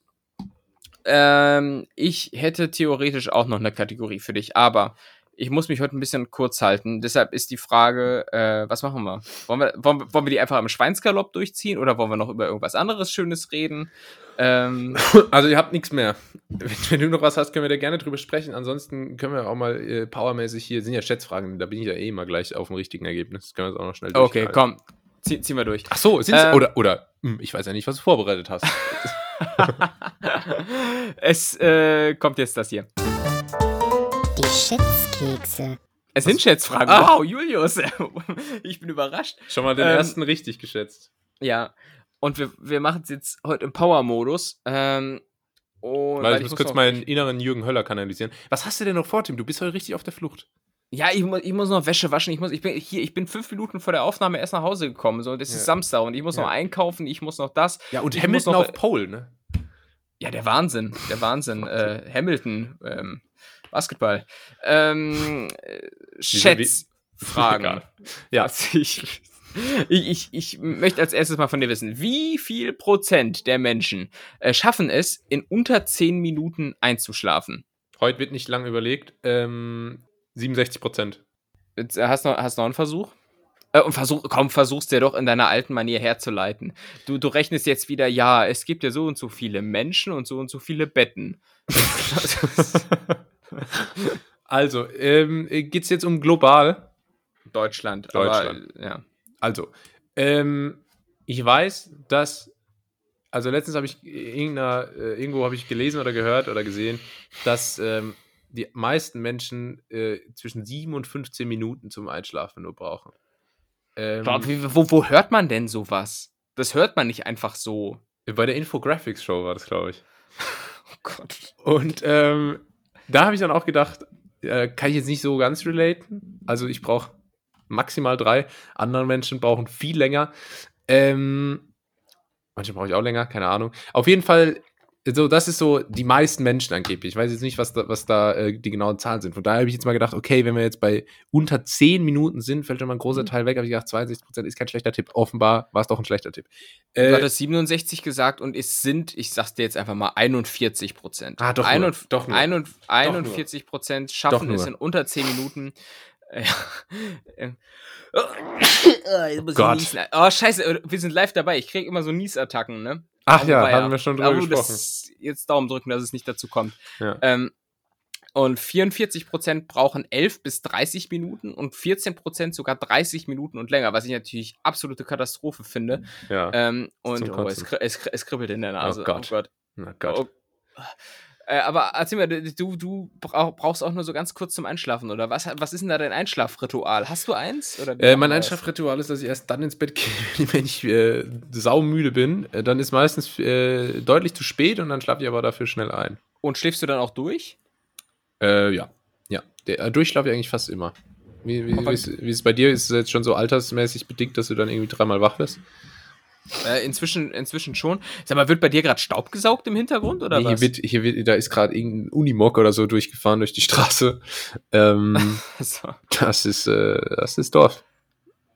ähm, ich hätte theoretisch auch noch eine Kategorie für dich, aber ich muss mich heute ein bisschen kurz halten. Deshalb ist die Frage, äh, was machen wir? Wollen wir, wollen, wir- wollen wir die einfach im Schweinsgalopp durchziehen oder wollen wir noch über irgendwas anderes Schönes reden? Ähm, Also ihr habt nichts mehr. Wenn, wenn du noch was hast, können wir da gerne drüber sprechen. Ansonsten können wir auch mal äh, powermäßig hier, sind ja Schätzfragen, da bin ich ja eh immer gleich auf dem richtigen Ergebnis. Können wir es auch noch schnell okay, komm, zieh, ziehen wir durch. Ach so, sind's, Ähm, oder, oder, hm, ich weiß ja nicht, was du vorbereitet hast. es äh, kommt jetzt das hier. Die Schätzkekse. Es sind Schätzfragen. Ah. Wow, Julius. ich bin überrascht. Schon mal den Ähm, ersten richtig geschätzt. Ja. Und wir, wir machen es jetzt heute im Power-Modus. Ähm, und Weil ich muss kurz meinen inneren Jürgen Höller kanalisieren. Was hast du denn noch vor, Tim? Du bist heute richtig auf der Flucht. Ja, ich, muss, ich muss noch Wäsche waschen. Ich, muss, ich, bin hier, ich bin fünf Minuten vor der Aufnahme erst nach Hause gekommen. So, das Ja. ist Samstag und ich muss Ja. noch einkaufen, ich muss noch das. Ja, und Ich Hamilton muss noch- auf Pole, ne? Ja, der Wahnsinn. Der Wahnsinn. äh, Hamilton, ähm, Basketball. Ähm, äh, Schätzfragen. Egal. Ja. Was ich, ich, ich, ich möchte als erstes mal von dir wissen, wie viel Prozent der Menschen äh, schaffen es, in unter 10 Minuten einzuschlafen? Heute wird nicht lang überlegt. Ähm, 67 Prozent. Jetzt, äh, hast du noch, hast noch einen Versuch? Äh, und versuch, komm, versuch's dir doch in deiner alten Manier herzuleiten. Du, du rechnest jetzt wieder, ja, es gibt ja so und so viele Menschen und so und so viele Betten. Also, ähm, geht es jetzt um global? Deutschland. Deutschland. Aber, ja. Also, ähm, ich weiß, dass, also letztens habe ich irgendeiner, äh, irgendwo habe ich gelesen oder gehört oder gesehen, dass ähm, die meisten Menschen äh, zwischen 7 und 15 Minuten zum Einschlafen nur brauchen. Ähm, wo, wo hört man denn sowas? Das hört man nicht einfach so. bei der Infographics Show war das, glaube ich. Oh Gott. Und ähm, da habe ich dann auch gedacht, äh, kann ich jetzt nicht so ganz relaten. Also ich brauche maximal drei. Andere Menschen brauchen viel länger. Ähm, manche brauche ich auch länger, keine Ahnung. Auf jeden Fall, so, das ist so die meisten Menschen angeblich. Ich weiß jetzt nicht, was da, was da äh, die genauen Zahlen sind. Von daher habe ich jetzt mal gedacht, okay, wenn wir jetzt bei unter 10 Minuten sind, fällt schon mal ein großer Teil weg. Habe ich gedacht, 62% ist kein schlechter Tipp. Offenbar war es doch ein schlechter Tipp. Du Äh, hattest 67 gesagt und es sind, ich sag's dir jetzt einfach mal, 41 Prozent. Ah, doch nur, Einund- doch nur. einund- 41 Prozent schaffen nur. es in unter 10 Minuten. Äh, äh, oh, Gott. oh, scheiße, wir sind live dabei. Ich krieg immer so Niesattacken, ne? ach Oh, ja, weia. haben wir schon drüber Aber gesprochen. Das, jetzt Daumen drücken, dass es nicht dazu kommt. Ja. Ähm, und 44% brauchen 11 bis 30 Minuten und 14% sogar 30 Minuten und länger, was ich natürlich absolute Katastrophe finde. ja. Ähm, und oh, es, es, es kribbelt in der Nase. Oh Gott. Na Gott. Oh. Äh, aber erzähl mir, du, du brauch, brauchst auch nur so ganz kurz zum Einschlafen, oder was? Was ist denn da dein Einschlafritual? Hast du eins? Äh, mein? Einschlafritual ist, dass ich erst dann ins Bett gehe, wenn ich äh, saumüde bin. Äh, dann ist meistens äh, deutlich zu spät und dann schlafe ich aber dafür schnell ein. Und schläfst du dann auch durch? Äh, ja. Ja. Der, durchschlafe ich eigentlich fast immer. Wie, wie, wie, es bei dir? Ist es jetzt schon so altersmäßig bedingt, dass du dann irgendwie dreimal wach wirst? Äh, inzwischen, inzwischen schon. Sag mal, wird bei dir gerade Staub gesaugt im Hintergrund, oder Nee, was? hier wird, hier wird, da ist gerade irgendein Unimog oder so durchgefahren durch die Straße. Ähm, so. das ist, äh, das ist Dorf.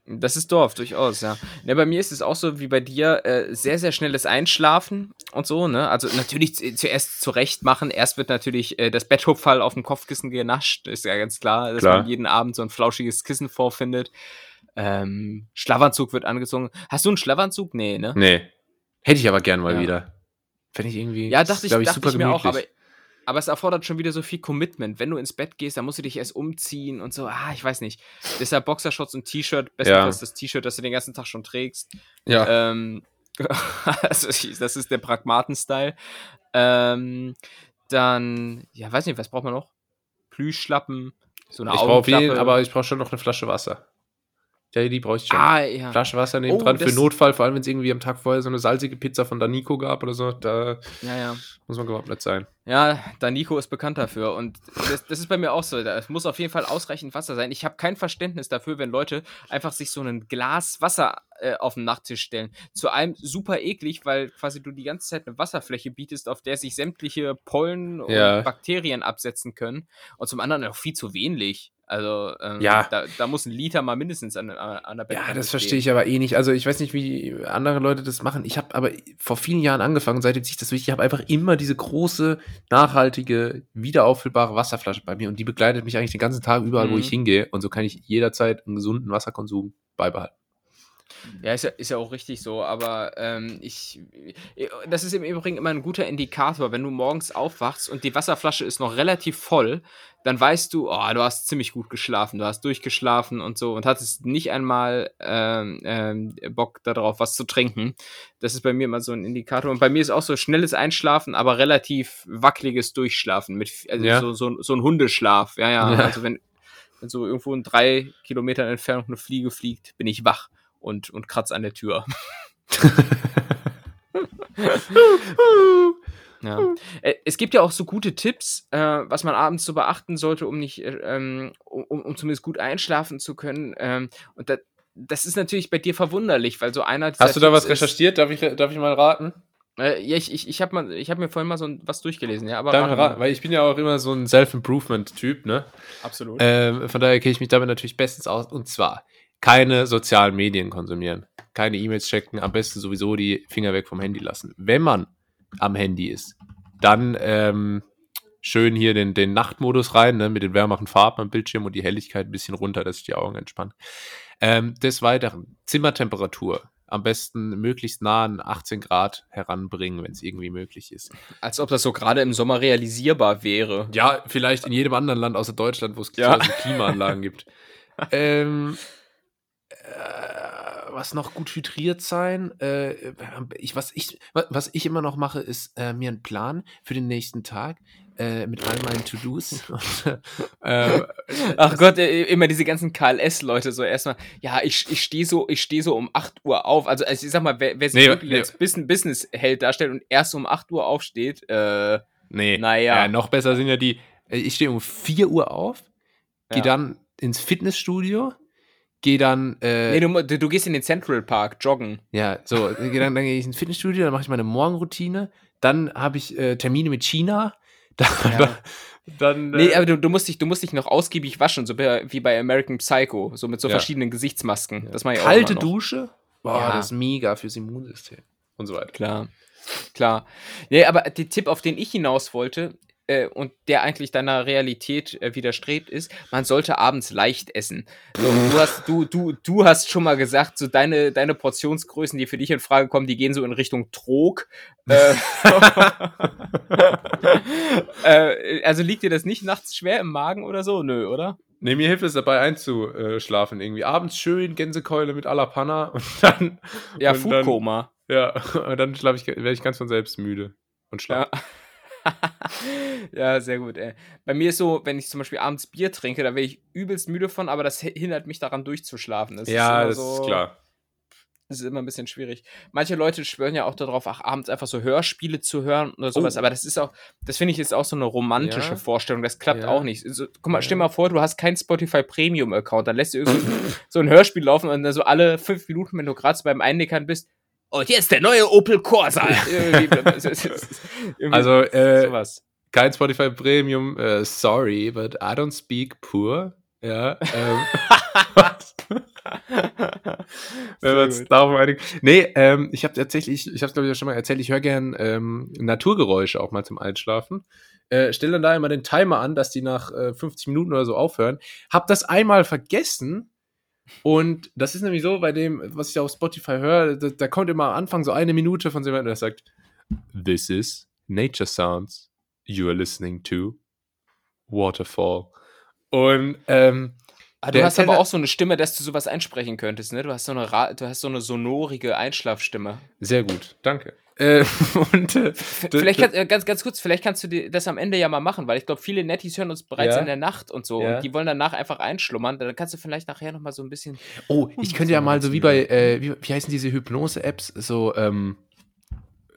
Das ist Dorf, durchaus, ja. ja. Bei mir ist es auch so wie bei dir, äh, sehr, sehr schnelles Einschlafen und so, ne? Also natürlich zuerst zurecht machen. Erst wird natürlich äh, das Betthupfall auf dem Kopfkissen genascht, ist ja ganz klar, dass klar. man jeden Abend so ein flauschiges Kissen vorfindet. Ähm, Schlafanzug wird angezogen. Hast du einen Schlafanzug? Nee, ne? Nee. Hätte ich aber gern mal ja. wieder. Fände ich irgendwie. Ja, dachte ich, ich, dachte ich mir auch, aber aber es erfordert schon wieder so viel Commitment. Wenn du ins Bett gehst, dann musst du dich erst umziehen und so. Ah, ich weiß nicht. Deshalb Boxershorts und T-Shirt, bestenfalls ja. das T-Shirt, das du den ganzen Tag schon trägst. Ja. Ähm, also, das ist der Pragmaten-Style. Ähm, dann, ja, weiß nicht, was braucht man noch? Plüschschlappen, so eine ich brauche jeden, aber ich brauche schon noch eine Flasche Wasser. Ja, die brauche ich schon. Ah, ja. Flasche Wasser neben oh, dran für Notfall, vor allem wenn es irgendwie am Tag vorher so eine salzige Pizza von Danico gab oder so, da ja, ja. muss man gewappnet sein. Ja, Danico ist bekannt dafür und das, das ist bei mir auch so. Es muss auf jeden Fall ausreichend Wasser sein. Ich habe kein Verständnis dafür, wenn Leute einfach sich so ein Glas Wasser äh, auf den Nachttisch stellen. Zu einem super eklig, weil quasi du die ganze Zeit eine Wasserfläche bietest, auf der sich sämtliche Pollen und. Bakterien absetzen können. Und zum anderen auch viel zu wenig. Also ähm, ja. da, da, muss ein Liter mal mindestens an, an der Bettkante Ja, das verstehe ich aber eh nicht. Also ich weiß nicht, wie andere Leute das machen. Ich habe aber vor vielen Jahren angefangen, seitdem sich das wichtig, ich habe einfach immer diese große, nachhaltige, wiederauffüllbare Wasserflasche bei mir und die begleitet mich eigentlich den ganzen Tag überall, mhm. wo ich mhm. hingehe. Und so kann ich jederzeit einen gesunden Wasserkonsum beibehalten. Ja, ist ja, ist ja auch richtig so, aber ähm, ich. Das ist im Übrigen immer ein guter Indikator, wenn du morgens aufwachst und die Wasserflasche ist noch relativ voll, dann weißt du, oh, du hast ziemlich gut geschlafen, du hast durchgeschlafen und so und hattest nicht einmal ähm, ähm, Bock darauf, was zu trinken. Das ist bei mir immer so ein Indikator. Und bei mir ist auch so schnelles Einschlafen, aber relativ wackeliges Durchschlafen. Mit, also ja. so, so, so ein Hundeschlaf. Ja, ja. ja. Also wenn, wenn so irgendwo in drei Kilometern Entfernung eine Fliege fliegt, bin ich wach und, und kratz an der Tür. ja. Äh, es gibt ja auch so gute Tipps, äh, was man abends so beachten sollte, um nicht, äh, ähm, um, um zumindest gut einschlafen zu können. Ähm, und da, das ist natürlich bei dir verwunderlich, weil so einer. Hast du da Tipps was recherchiert? Darf ich, darf ich mal raten? Äh, ja, ich, ich, ich habe hab mir vorhin mal so was durchgelesen, ja. Aber Danke, weil ich bin ja auch immer so ein Self-Improvement-Typ, ne? Absolut. Ähm, von daher kenne ich mich damit natürlich bestens aus. Und zwar, keine sozialen Medien konsumieren, keine E-Mails checken, am besten sowieso die Finger weg vom Handy lassen. Wenn man am Handy ist, dann ähm, schön hier den, den Nachtmodus rein, ne, mit den wärmeren Farben am Bildschirm und die Helligkeit ein bisschen runter, dass sich die Augen entspannen. Ähm, des Weiteren, Zimmertemperatur. Am besten möglichst nah an 18 Grad heranbringen, wenn es irgendwie möglich ist. Als ob das so gerade im Sommer realisierbar wäre. Ja, vielleicht in jedem anderen Land außer Deutschland, wo es ja. Klimaanlagen gibt. ähm, äh, was noch gut hydriert sein. Äh, ich, was, ich, was ich immer noch mache, ist äh, mir einen Plan für den nächsten Tag äh, mit all meinen To-Dos. äh, Ach Gott, äh, immer diese ganzen KLS-Leute so erstmal, ja, ich, ich stehe so, ich stehe so um 8 Uhr auf. Also, also ich sag mal, wer, wer sich nee, wirklich nee. als Business-Held darstellt und erst um 8 Uhr aufsteht, äh, nee, naja. Ja, noch besser sind ja die, ich stehe um 4 Uhr auf, gehe ja. dann ins Fitnessstudio, gehe dann. Äh, nee, du, du, gehst in den Central Park joggen. Ja, so, geh dann, dann gehe ich ins Fitnessstudio, dann mache ich meine Morgenroutine, dann habe ich äh, Termine mit China. Da, ja. dann, nee, äh, aber du, du, musst dich, du musst dich noch ausgiebig waschen, so wie bei American Psycho, so mit so ja. verschiedenen Gesichtsmasken. Das mache ich Kalte Dusche? Boah, ja. das ist mega fürs Immunsystem. Und so weiter. Klar. Klar. Nee, aber der Tipp, auf den ich hinaus wollte, äh, und der eigentlich deiner Realität äh, widerstrebt, ist, man sollte abends leicht essen. So, du, hast, du, du, du hast schon mal gesagt, so deine, deine Portionsgrößen, die für dich in Frage kommen, die gehen so in Richtung Trog. Äh, äh, also liegt dir das nicht nachts schwer im Magen oder so? Nö, oder? Nee, mir hilft es dabei einzuschlafen irgendwie. Abends schön Gänsekeule mit aller Panna und dann. Ja, Foodkoma. Ja, und dann schlafe ich, werde ich ganz von selbst müde und schlafe. Ja. ja, sehr gut, ey. Bei mir ist so, wenn ich zum Beispiel abends Bier trinke, da werde ich übelst müde von, aber das hindert mich daran durchzuschlafen. Das ja, ist das so, ist klar. Das ist immer ein bisschen schwierig. Manche Leute schwören ja auch darauf, ach, abends einfach so Hörspiele zu hören oder sowas, oh. aber das ist auch, das finde ich ist auch so eine romantische ja. Vorstellung, das klappt ja. auch nicht. So, guck mal, stell mal vor, du hast keinen Spotify Premium Account, dann lässt du irgendwie so ein Hörspiel laufen und dann so alle fünf Minuten, wenn du gerade so beim Einnickern bist, und jetzt der neue Opel Corsa. also, äh, sowas. kein Spotify Premium, uh, sorry, but I don't speak poor. Ja. Ähm, Wenn wir uns darauf einigen. Nee, ähm, ich habe tatsächlich, ich habe es glaube ich schon mal erzählt, ich höre gern ähm, Naturgeräusche auch mal zum Einschlafen. Äh, stell dann da immer den Timer an, dass die nach äh, 50 Minuten oder so aufhören. Hab das einmal vergessen und das ist nämlich so, bei dem, was ich auf Spotify höre, da, da kommt immer am Anfang so eine Minute von jemandem, der sagt, This is Nature Sounds. You are listening to Waterfall. Und ähm, Ah, du Der hast aber auch so eine Stimme, dass du sowas einsprechen könntest, ne? Du hast so eine, Ra du hast so eine sonorige Einschlafstimme. sehr gut, danke. Äh, und äh, Vielleicht kann, äh, ganz, ganz kurz, vielleicht kannst du dir das am Ende ja mal machen, weil ich glaube, viele Netties hören uns bereits Ja. in der Nacht und so Ja. und die wollen danach einfach einschlummern. Dann kannst du vielleicht nachher noch mal so ein bisschen. Oh, ich könnte ja mal so wie bei, äh, wie, wie heißen diese Hypnose-Apps, so ähm,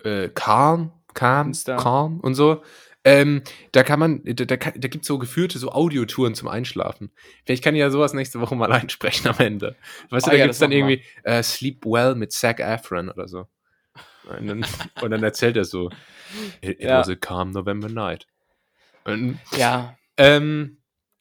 äh, Calm, Calm. Calm und so. Ähm, da kann man, da, da, da gibt es so geführte so Audiotouren zum Einschlafen. Vielleicht kann ich ja sowas nächste Woche mal einsprechen am Ende. Weißt du, Ah da ja, gibt es dann irgendwie äh, Sleep Well mit Zac Efron oder so. Und dann, und dann erzählt er so, it, it Ja. was a calm November night. Und, Ja. ähm,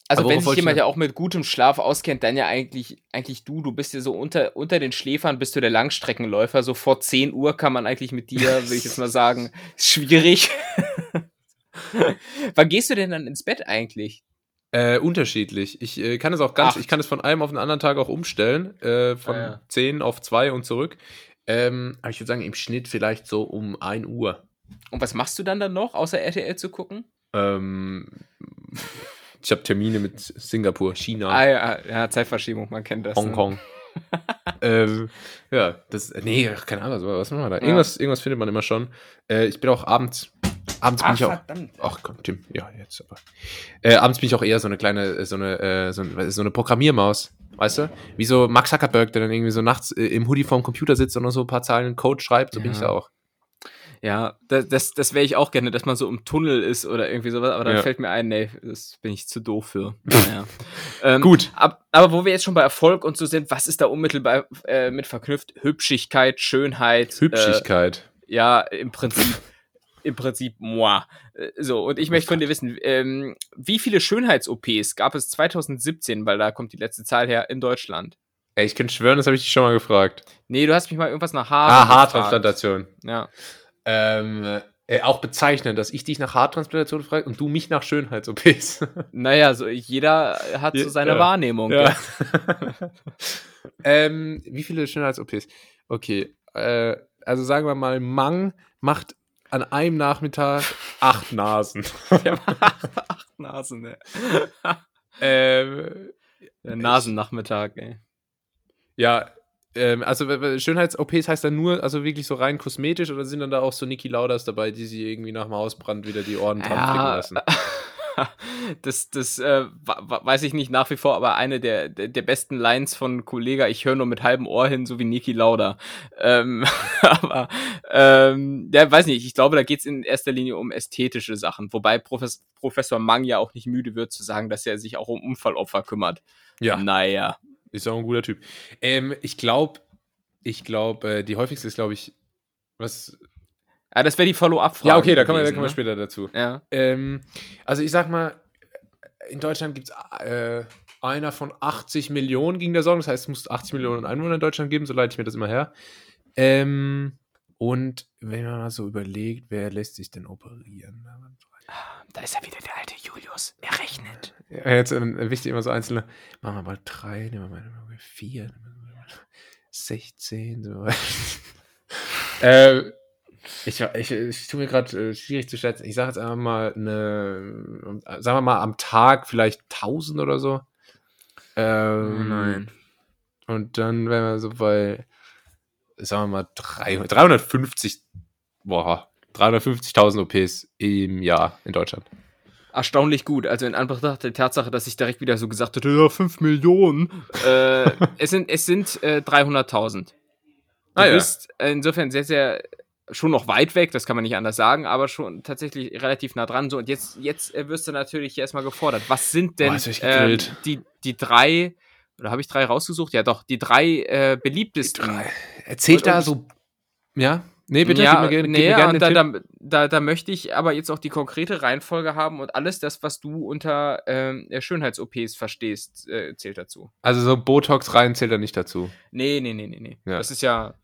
Also wenn sich jemand ja auch mit gutem Schlaf auskennt, dann ja eigentlich, eigentlich du. Du bist ja so unter, unter den Schläfern, bist du der Langstreckenläufer. So vor 10 Uhr kann man eigentlich mit dir, würde ich jetzt mal sagen, schwierig. Wann gehst du denn dann ins Bett eigentlich? Äh, unterschiedlich. Ich äh, kann es auch ganz, Acht. ich kann es von einem auf den anderen Tag auch umstellen, äh, von Ah, ja. 10 auf 2 und zurück. Ähm, aber ich würde sagen, im Schnitt vielleicht so um 1 Uhr. Und was machst du dann dann noch, außer RTL zu gucken? Ähm, ich habe Termine mit Singapur, China, Ah ja, ja Zeitverschiebung, man kennt das. ne? Hongkong. ähm, ja, das, nee, keine Ahnung, was machen wir da? Irgendwas, irgendwas findet man immer schon. Äh, ich bin auch abends, abends bin Ach, ich auch, verdammt. Ach komm, Tim, ja, jetzt aber. Äh, abends bin ich auch eher so eine kleine, äh, so eine, äh, so, ein- so eine Programmiermaus, weißt du? Wie so Max Zuckerberg, der dann irgendwie so nachts äh, im Hoodie vorm Computer sitzt und noch so ein paar Zeilen Code schreibt, so bin Ja. ich da auch. Ja, das, das, das wäre ich auch gerne, dass man so im Tunnel ist oder irgendwie sowas, aber dann Ja. fällt mir ein, nee, das bin ich zu doof für. Naja. ähm, Gut. Ab, aber wo wir jetzt schon bei Erfolg und so sind, was ist da unmittelbar äh, mit verknüpft? Hübschigkeit, Schönheit. Hübschigkeit. Äh, ja, im Prinzip. Im Prinzip, moi. Äh, So, und ich möchte von dir wissen, ähm, wie viele Schönheits-OPs gab es 2017, weil da kommt die letzte Zahl her, in Deutschland? Ey, ich könnte schwören, das habe ich dich schon mal gefragt. Nee, du hast mich mal irgendwas nach Haaren Ah. Haartransplantation. Ja. Ähm, äh, auch bezeichnend, dass ich dich nach Haartransplantation frage und du mich nach Schönheits-OPs. Naja, so jeder hat so seine ja. Wahrnehmung. Ja. ähm, wie viele Schönheits-OPs? Okay, äh, also sagen wir mal, Mang macht an einem Nachmittag acht Nasen. Der macht acht Nasen, ne? ähm, Der Nasennachmittag, ey. ja, ähm, also Schönheits-OPs heißt dann nur, also wirklich so rein kosmetisch oder sind dann da auch so Niki Laudas dabei, die sie irgendwie nach dem Hausbrand wieder die Ohren dran flicken lassen? das, das äh, weiß ich nicht nach wie vor, aber eine der, der, der besten Lines von Kollega, ich höre nur mit halbem Ohr hin, so wie Niki Lauda. Ähm, aber, ähm, der weiß nicht, ich glaube, da geht es in erster Linie um ästhetische Sachen, wobei Profes Professor Mang ja auch nicht müde wird zu sagen, dass er sich auch um Unfallopfer kümmert. Ja, Naja. ist auch ein guter Typ. Ähm, ich glaube, ich glaube, äh, die häufigste ist, glaube ich, was. Ja, das wäre die Follow-up-Frage. Ja, okay, da kommen wir, da kommen wir ne? später dazu. Ja. Ähm, also ich sag mal, in Deutschland gibt es äh, einer von 80 Millionen ging der Song. Das heißt, es muss 80 Millionen Einwohner in Deutschland geben, so leite ich mir das immer her. Ähm, und wenn man mal so überlegt, wer lässt sich denn operieren? Da ist ja wieder der alte Julius. Er rechnet. Ja, jetzt äh, wichtig immer so einzelne. Machen wir mal drei, nehmen wir mal, nehmen wir mal vier, nehmen wir mal 16. So. äh, ich, ich, ich tue mir gerade äh, schwierig zu schätzen. Ich sage jetzt einfach mal eine, sagen wir mal am Tag vielleicht 1000 oder so. Ähm, Und dann wären wir so bei, sagen wir mal 300, 350, boah, 350.000 OPs im Jahr in Deutschland. erstaunlich gut. Also in Anbetracht der Tatsache, dass ich direkt wieder so gesagt hätte, ja, 5 Millionen. äh, es sind, es sind äh, 300.000. Du Ah, ja. bist insofern sehr, sehr schon noch weit weg, das kann man nicht anders sagen, aber schon tatsächlich relativ nah dran. So, und jetzt, jetzt äh, wirst du natürlich erstmal gefordert. Was sind denn ich ähm, die, die drei, oder habe ich drei rausgesucht? Ja, doch, die drei äh, beliebtesten. Erzähl Und- da und- so, ja, Nee, bitte, ja, gib mir, gib nee, mir da, da, da, da möchte ich aber jetzt auch die konkrete Reihenfolge haben und alles das, was du unter ähm, äh, Schönheits-OPs verstehst, äh, zählt dazu. Also so Botox rein zählt da nicht dazu. Nee, nee, nee, nee, nee. Ja. Das ist ja.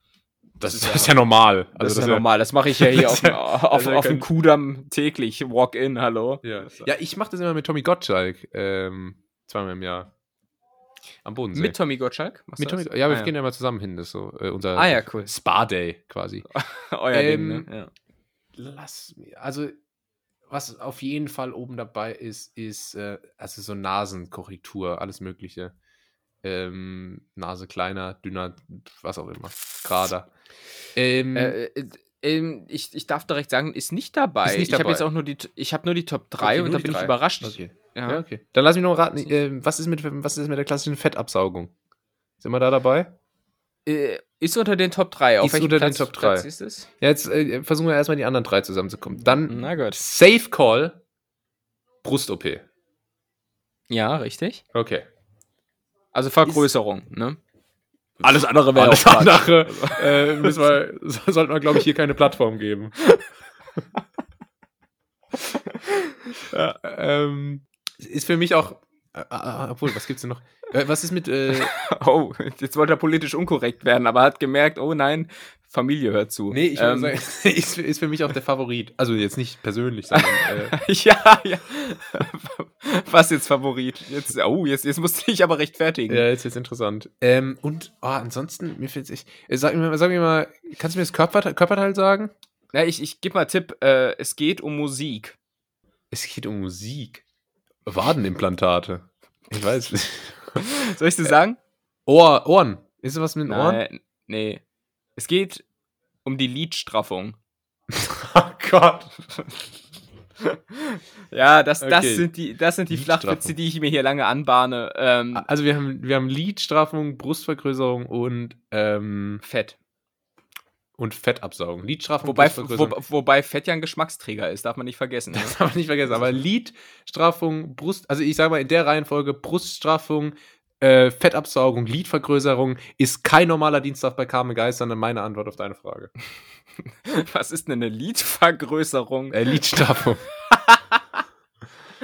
Das, ist, ja, normal. Das Also ist ja normal. Das mache ich ja hier das auf, ist dem- ja- auf, das ist ja auf dem Kudamm täglich. Walk-in, hallo. Ja, ja ich mache das immer mit Tommy Gottschalk. Ähm, zweimal im Jahr. Am Bodensee. Mit Tommy Gottschalk? Machst Mit du Tommy, das? ja, wir ah, gehen ja mal zusammen hin. Das ist so äh, unser Ah, ja, cool. Spa-Day quasi. Euer Ähm, Ding, ne? Ja. Lass mir, also was auf jeden Fall oben dabei ist, ist äh, also so Nasenkorrektur, alles Mögliche. Ähm, Nase kleiner, dünner, was auch immer, gerader. Ähm, Äh, äh, ähm, ich, ich darf direkt sagen, ist nicht dabei. Ist nicht Ich habe jetzt auch nur die, ich habe nur die Top 3 Okay, und da bin ich drei. überrascht. okay. Ja. Ja, okay. Dann lass mich noch raten, äh, was, ist mit, was ist mit der klassischen Fettabsaugung? Sind wir da dabei? Äh, ist unter den Top 3. Auf Ist unter den Platz, Top Platz drei. ist es? Ja, jetzt äh, versuchen wir erstmal die anderen drei zusammenzukommen. Dann Na gut. Safe Call, Brust-OP. Ja, richtig. Okay. Also Vergrößerung, ne? Alles andere wäre Alles auch andere äh, müssen wir, so- sollten wir, glaube ich, hier keine Plattform geben. ja, ähm, ist für mich auch. Äh, äh, obwohl, was gibt's denn noch? Äh, was ist mit. Äh, Oh, jetzt wollte er politisch unkorrekt werden, aber hat gemerkt, oh nein, Familie hört zu. nee, ich ähm, würde sagen, ist, ist für mich auch der Favorit. Also jetzt nicht persönlich, sondern. Äh, ja, ja. Was jetzt Favorit? Jetzt, oh, jetzt, jetzt musst du dich aber rechtfertigen. ja, jetzt ist interessant. Ähm, und oh, ansonsten, mir fällt ich. Äh, sag, mir, sag mir mal, kannst du mir das Körperteil, Körperteil sagen? Na, ich, ich gebe mal Tipp, äh, es geht um Musik. Es geht um Musik. Wadenimplantate. Ich weiß nicht. Soll ich dir sagen? Ohr, Ohren. Ist es was mit den Ohren? Nein, nee. Es geht um die Lidstraffung. Oh Gott. Ja, das, das Okay. sind die, das sind die. Flachwitze, die ich mir hier lange anbahne. Ähm, Also wir haben, wir haben Lidstraffung, Brustvergrößerung und, ähm, Fett. Und Fettabsaugung. Lidstraffung, Wobei, Brustvergrößerung. wo, wobei Fett ja ein Geschmacksträger ist, darf man nicht vergessen. Ne? Das darf man nicht vergessen. Aber Lidstraffung, Brust, also ich sage mal in der Reihenfolge Bruststraffung, äh, Fettabsaugung, Lidvergrößerung ist kein normaler Dienstag bei Carmen Geist, sondern meine Antwort auf deine Frage. Was ist denn eine Lidvergrößerung? Äh, Lidstraffung.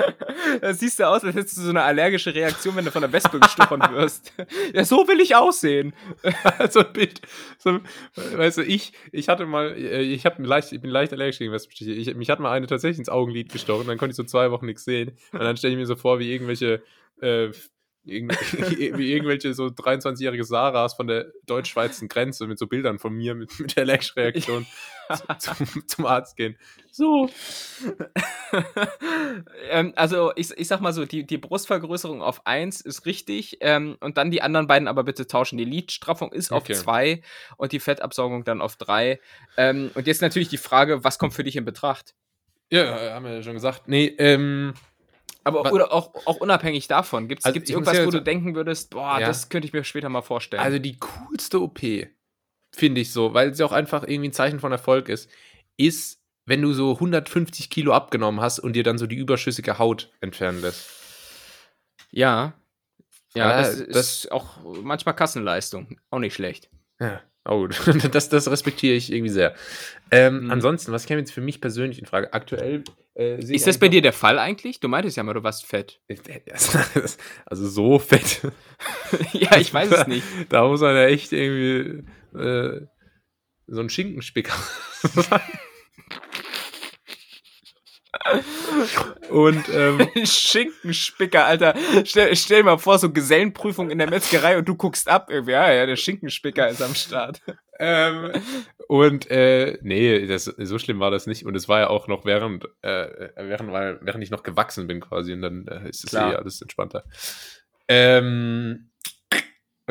Das siehst du aus, als hättest du so eine allergische Reaktion, wenn du von der Wespe gestochen wirst. Ja, so will ich aussehen. so ein Bild. So, weißt du, ich, ich hatte mal, äh, ich, hab leicht, ich bin leicht allergisch gegen Wespenstiche. Ich, mich hat mal eine tatsächlich ins Augenlid gestochen, dann konnte ich so zwei Wochen nichts sehen. Und dann stelle ich mir so vor, wie irgendwelche, äh, irgend, wie irgendwelche so 23-jährige Sarahs von der deutsch-schweizer Grenze mit so Bildern von mir mit, mit der allergischen Reaktion zu, zum, zum Arzt gehen. So. ähm, also, ich, ich sag mal so, die, die Brustvergrößerung auf 1 ist richtig ähm, und dann die anderen beiden aber bitte tauschen. Die Lidstraffung ist auf Okay. 2 und die Fettabsaugung dann auf 3. Ähm, und jetzt natürlich die Frage, was kommt für dich in Betracht? Ja, haben wir ja schon gesagt. Nee, ähm, Aber Was- oder auch, auch unabhängig davon, gibt es Also, irgendwas, wo du denken würdest, boah, Ja. das könnte ich mir später mal vorstellen? Also die coolste OP, finde ich so, weil sie auch einfach irgendwie ein Zeichen von Erfolg ist, ist, wenn du so 150 Kilo abgenommen hast und dir dann so die überschüssige Haut entfernen lässt. ja. Ja, Ja, das, das- ist auch manchmal Kassenleistung. Auch nicht schlecht. Ja. Oh, gut. das, das respektiere ich irgendwie sehr. Ähm, Mhm. Ansonsten, was käme jetzt für mich persönlich in Frage? Aktuell äh, Ist das bei dir der Fall eigentlich? Du meintest ja mal, du warst fett. noch- Also so fett. ja, ich weiß es nicht. Da muss man ja echt irgendwie äh, so ein Schinkenspicker sein. Und ähm, Schinkenspicker, Alter. Stell, stell dir mal vor, so Gesellenprüfung in der Metzgerei und du guckst ab. irgendwie. Ja, ja, der Schinkenspicker ist am Start. ähm, und äh, nee, das, so schlimm war das nicht. Und es war ja auch noch während, äh, während, während ich noch gewachsen bin quasi. Und dann äh, ist es eh alles entspannter. Ähm,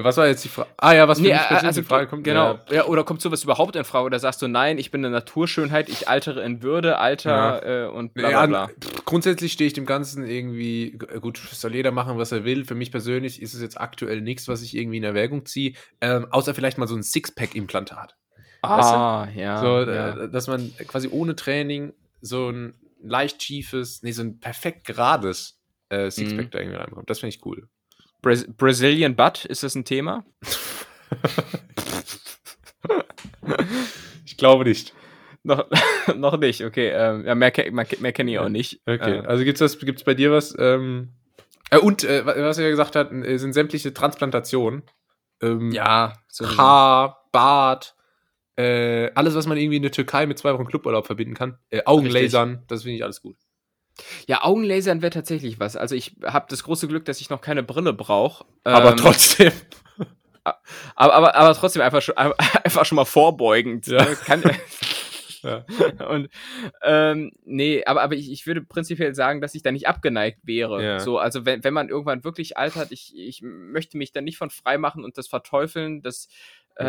was war jetzt die Frage? Ah ja, was für Nee, mich persönlich also, in Frage kommt. Genau. Ja, Ja, oder kommt sowas überhaupt in Frage? Oder sagst du, nein, ich bin eine Naturschönheit, ich altere in Würde, Alter äh, und bla bla Ja, bla. pff, grundsätzlich stehe ich dem Ganzen irgendwie, g- gut, soll jeder machen, was er will. Für mich persönlich ist es jetzt aktuell nichts, was ich irgendwie in Erwägung ziehe, ähm, außer vielleicht mal so ein Sixpack-Implantat. Ah, ja. so, ja. äh, dass man quasi ohne Training so ein leicht schiefes, nee, so ein perfekt gerades äh, Sixpack Mhm. da irgendwie reinbekommt. Das finde ich cool. Bras Brazilian Butt, ist das ein Thema? Ich glaube nicht. Noch, noch nicht, okay. Ähm, ja, mehr, mehr, mehr kenne ich auch nicht. Okay, Äh, also gibt's das, gibt's bei dir was? Ähm, äh, und äh, wa- was er gesagt hat, äh, sind sämtliche Transplantationen. Ähm, ja, so Haar, Bart, äh, alles, was man irgendwie in der Türkei mit zwei Wochen Cluburlaub verbinden kann. Äh, Augenlasern, das finde ich alles gut. Ja, Augenlasern wäre tatsächlich was. Also ich habe das große Glück, dass ich noch keine Brille brauche. Aber trotzdem. Aber, aber, aber trotzdem einfach schon, einfach schon mal vorbeugend. Ja. ne? Kann, Ja. und ähm, nee, aber, aber ich, ich würde prinzipiell sagen, dass ich da nicht abgeneigt wäre. Ja. So, also wenn, wenn man irgendwann wirklich altert, ich, ich möchte mich da nicht von frei machen und das verteufeln, das, äh,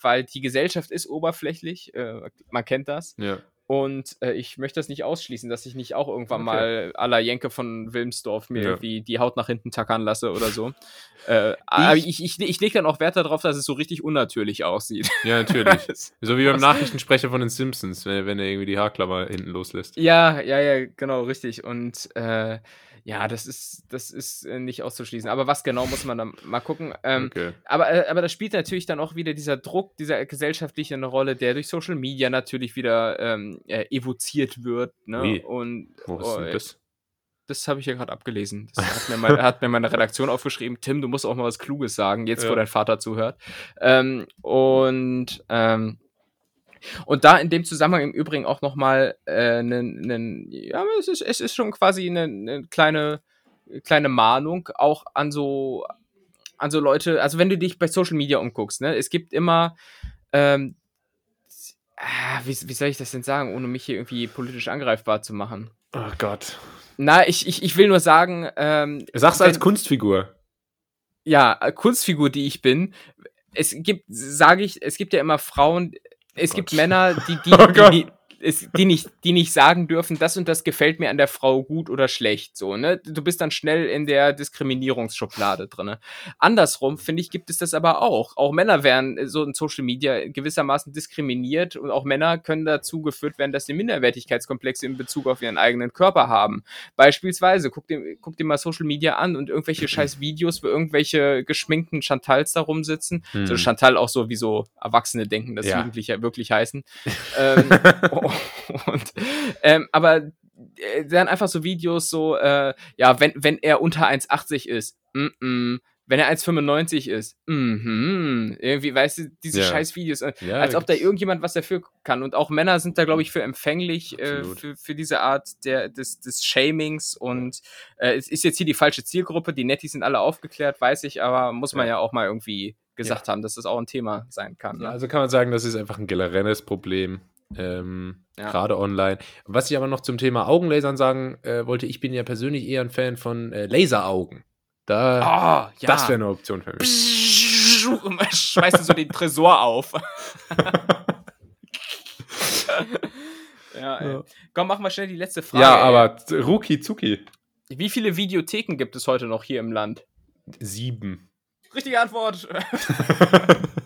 weil die Gesellschaft ist oberflächlich, äh, man kennt das. ja. Und äh, ich möchte das nicht ausschließen, dass ich nicht auch irgendwann Okay. mal à la Jenke von Wilmsdorf mir Ja. irgendwie die Haut nach hinten tackern lasse oder so. äh, aber ich, ich, ich lege dann auch Wert darauf, dass es so richtig unnatürlich aussieht. Ja, natürlich. So wie beim Nachrichtensprecher von den Simpsons, wenn, wenn er irgendwie die Haarklammer hinten loslässt. ja, ja, ja, genau, richtig. Und äh, ja, das ist, das ist äh, nicht auszuschließen. Aber was genau muss man dann mal gucken. Ähm, okay. Aber, äh, aber da spielt natürlich dann auch wieder dieser Druck, dieser gesellschaftliche eine Rolle, der durch Social Media natürlich wieder ähm, äh, evoziert wird. Ne? Wie? Und Wo ist oh, denn das? Das habe ich ja gerade abgelesen. Das hat mir, meine, hat mir meine Redaktion aufgeschrieben. Tim, du musst auch mal was Kluges sagen, jetzt Ja. wo dein Vater zuhört. Ähm, und ähm, und da in dem Zusammenhang im Übrigen auch nochmal äh, nen, ja, es ist, es ist schon quasi eine, eine kleine, kleine Mahnung auch an so, an so Leute, also wenn du dich bei Social Media umguckst, ne, es gibt immer, ähm, ah, wie, wie soll ich das denn sagen, ohne mich hier irgendwie politisch angreifbar zu machen? Oh Gott. Na, ich, ich, ich will nur sagen, ähm, Sag's als wenn- Kunstfigur. ja, äh, Kunstfigur, die ich bin, es gibt, sage ich, es gibt ja immer Frauen, es Oh gibt Gott. Männer, die, die, Oh die, die, es, die, nicht, die nicht sagen dürfen, das und das gefällt mir an der Frau gut oder schlecht. So, ne? Du bist dann schnell in der Diskriminierungsschublade drin. Andersrum, finde ich, gibt es das aber auch. Auch Männer werden äh, so in Social Media gewissermaßen diskriminiert und auch Männer können dazu geführt werden, dass sie Minderwertigkeitskomplexe in Bezug auf ihren eigenen Körper haben. Beispielsweise, guck dir, guck dir mal Social Media an und irgendwelche scheiß Videos, wo irgendwelche geschminkten Chantals da rumsitzen. Hm. So Chantal auch so, wie so Erwachsene denken, dass Ja. Jugendliche wirklich heißen. ähm, und, ähm, aber äh, dann einfach so Videos so, äh, ja, wenn, wenn er unter 1,80 ist, mm -mm. wenn er 1,95 ist, mhm, irgendwie, weißt du, diese Ja. scheiß Videos, äh, Ja, als ob da irgendjemand was dafür kann. Und auch Männer sind da, glaube ich, für empfänglich äh, für, für diese Art der, des, des Shamings. Und äh, es ist jetzt hier die falsche Zielgruppe. Die Netties sind alle aufgeklärt, weiß ich, aber muss man ja, Ja. auch mal irgendwie gesagt haben, dass das auch ein Thema sein kann. Ne? Ja, also kann man sagen, das ist einfach ein generelles Problem. Ähm, Ja. Gerade online. Was ich aber noch zum Thema Augenlasern sagen äh, wollte, ich bin ja persönlich eher ein Fan von äh, Laseraugen. Da, Ah, ja. Das wäre eine Option für mich. Schmeißt du so den Tresor auf. ja, ey. Ja. Komm, mach mal schnell die letzte Frage. Ja, ey. aber Ruki Zuki. Wie viele Videotheken gibt es heute noch hier im Land? Sieben. Richtige Antwort.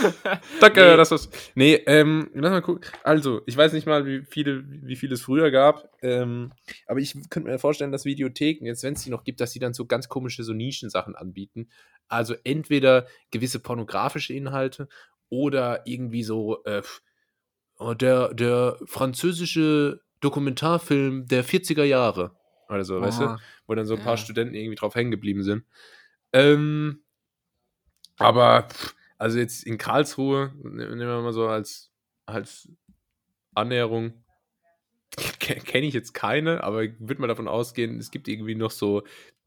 Danke, Nee. das war's. Nee, ähm, lass mal gucken. Also, ich weiß nicht mal, wie viele, wie viel es früher gab. Ähm, aber ich könnte mir vorstellen, dass Videotheken, jetzt wenn es die noch gibt, dass die dann so ganz komische so Nischensachen anbieten. Also entweder gewisse pornografische Inhalte oder irgendwie so äh, oh, der, der französische Dokumentarfilm der 40er Jahre. Oder so, weißt du? Oh, wo dann so ein paar Ja. Studenten irgendwie drauf hängen geblieben sind. Ähm, aber, pff, also jetzt in Karlsruhe, ne- nehmen wir mal so als, als Annäherung, kenne ich jetzt keine, aber ich würde mal davon ausgehen, es gibt irgendwie noch so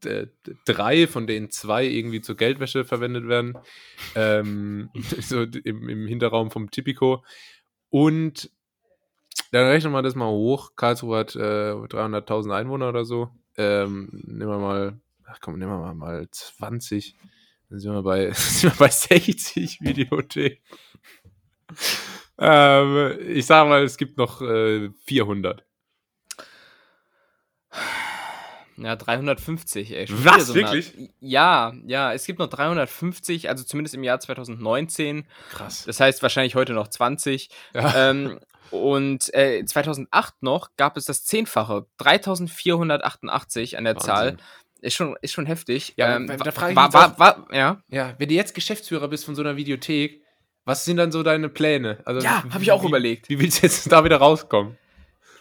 äh, drei, von denen zwei irgendwie zur Geldwäsche verwendet werden. Ähm, so im, im Hinterraum vom Tipico. Und dann rechnen wir das mal hoch. Karlsruhe hat äh, 300.000 Einwohner oder so. Ähm, nehmen wir mal, ach komm, nehmen wir mal, mal 20. Dann sind wir bei, sind wir bei 60 Videotheken. ähm, ich sage mal, es gibt noch äh, 400. Ja, 350, ey. Schon Was, so wirklich? Ja, ja, es gibt noch 350, also zumindest im Jahr 2019. Krass. Das heißt wahrscheinlich heute noch 20. Ja. ähm, und äh, 2008 noch gab es das Zehnfache, 3488 an der Wahnsinn. Zahl. Ist schon, ist schon heftig. Ja, ähm, da frage ich mich war, war, ja. Ja, wenn du jetzt Geschäftsführer bist von so einer Videothek, Was sind dann so deine Pläne? Also, ja, habe ich auch wie, überlegt. Wie willst du jetzt da wieder rauskommen?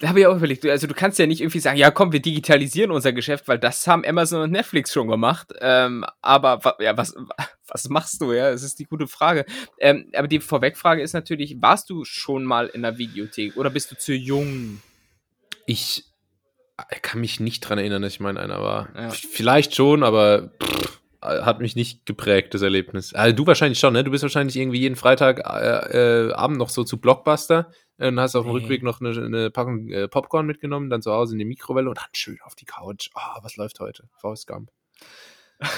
Da habe ich auch überlegt. Also du kannst ja nicht irgendwie sagen, ja komm, wir digitalisieren unser Geschäft, weil das haben Amazon und Netflix schon gemacht. Ähm, aber ja, was, was machst du? Ja, das ist die gute Frage. Ähm, aber die Vorwegfrage ist natürlich, warst du schon mal in der Videothek oder bist du zu jung? Ich kann mich nicht dran erinnern, dass ich mal in einer war. Ja. Vielleicht schon, aber pff, hat mich nicht geprägt, das Erlebnis. Also du wahrscheinlich schon, ne? Du bist wahrscheinlich irgendwie jeden Freitag äh, äh, Abend noch so zu Blockbuster und hast auf dem nee. Rückweg noch eine, eine Packung äh, Popcorn mitgenommen, dann zu Hause in die Mikrowelle und dann schön auf die Couch. Ah, oh, was läuft heute? Forrest Gump.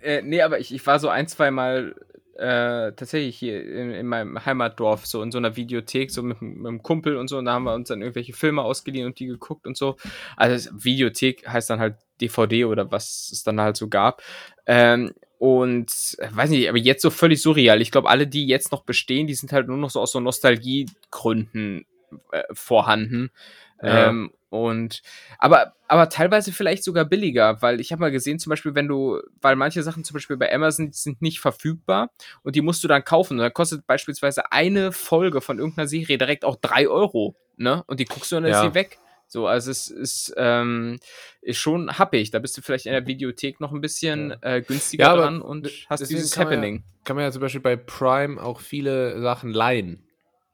äh, nee, aber ich, ich war so ein, zwei Mal äh, tatsächlich hier in, in, meinem Heimatdorf, so in so einer Videothek, so mit, mit einem Kumpel und so, und da haben wir uns dann irgendwelche Filme ausgeliehen und die geguckt und so. Also Videothek heißt dann halt DVD oder was es dann halt so gab. Ähm, und äh, weiß nicht, aber jetzt so völlig surreal. Ich glaube, alle, die jetzt noch bestehen, die sind halt nur noch so aus so Nostalgiegründen äh, vorhanden. Ja. Ähm, und aber, aber teilweise vielleicht sogar billiger, weil ich habe mal gesehen, zum Beispiel, wenn du, weil manche Sachen zum Beispiel bei Amazon sind nicht verfügbar und die musst du dann kaufen. Und dann kostet beispielsweise eine Folge von irgendeiner Serie direkt auch drei Euro, ne? Und die guckst du und dann ja. ist sie weg. So, also es ist, ähm, ist schon happig. Da bist du vielleicht in der Videothek noch ein bisschen ja. äh, günstiger ja, dran und hast dieses kann Happening. Man ja, kann man ja zum Beispiel bei Prime auch viele Sachen leihen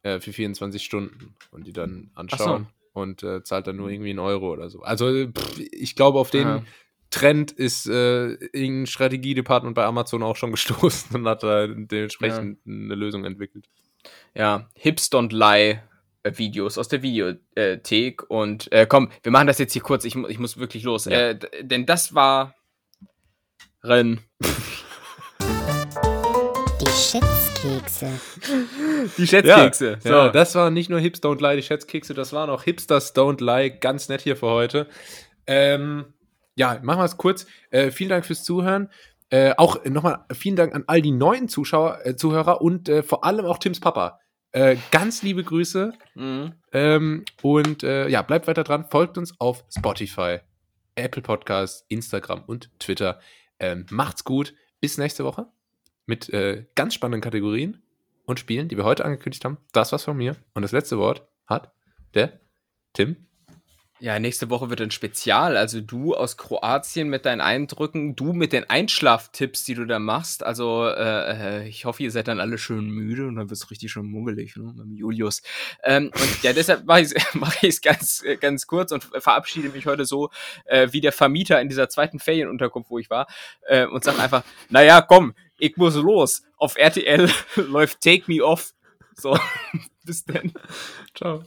äh, für 24 Stunden und die dann anschauen und äh, zahlt dann nur irgendwie einen Euro oder so. Also pff, ich glaube, auf den Aha. Trend ist äh, irgendein Strategiedepartement bei Amazon auch schon gestoßen und hat da dementsprechend ja. eine Lösung entwickelt. Ja, Hips don't lie äh, Videos aus der Videothek und äh, komm, wir machen das jetzt hier kurz, ich, ich muss wirklich los. Ja. Äh, denn das war Renn. Schätzkekse. Die Schätzkekse. Ja, so. Ja, das waren nicht nur Hips Don't Lie, die Schätzkekse, das waren auch Hipsters Don't Lie. Ganz nett hier für heute. Ähm, ja, machen wir es kurz. Äh, vielen Dank fürs Zuhören. Äh, auch nochmal vielen Dank an all die neuen Zuschauer, äh, Zuhörer und äh, vor allem auch Tims Papa. Äh, ganz liebe Grüße. Mhm. Ähm, und äh, ja, bleibt weiter dran. Folgt uns auf Spotify, Apple Podcasts, Instagram und Twitter. Ähm, macht's gut. Bis nächste Woche mit äh, ganz spannenden Kategorien und Spielen, die wir heute angekündigt haben. Das war's von mir. Und das letzte Wort hat der Tim. Ja, nächste Woche wird ein Spezial. Also du aus Kroatien mit deinen Eindrücken, du mit den Einschlaftipps, die du da machst. Also äh, äh ich hoffe, ihr seid dann alle schön müde und dann wird es richtig schön muggelig, ne, mit Julius. Ähm, und ja, deshalb mache ich es mach ganz, ganz kurz und verabschiede mich heute so äh, wie der Vermieter in dieser zweiten Ferienunterkunft, wo ich war, äh, und sage einfach, naja, komm, ich muss los. Auf RTL läuft Take Me Off. So, bis dann. Ciao.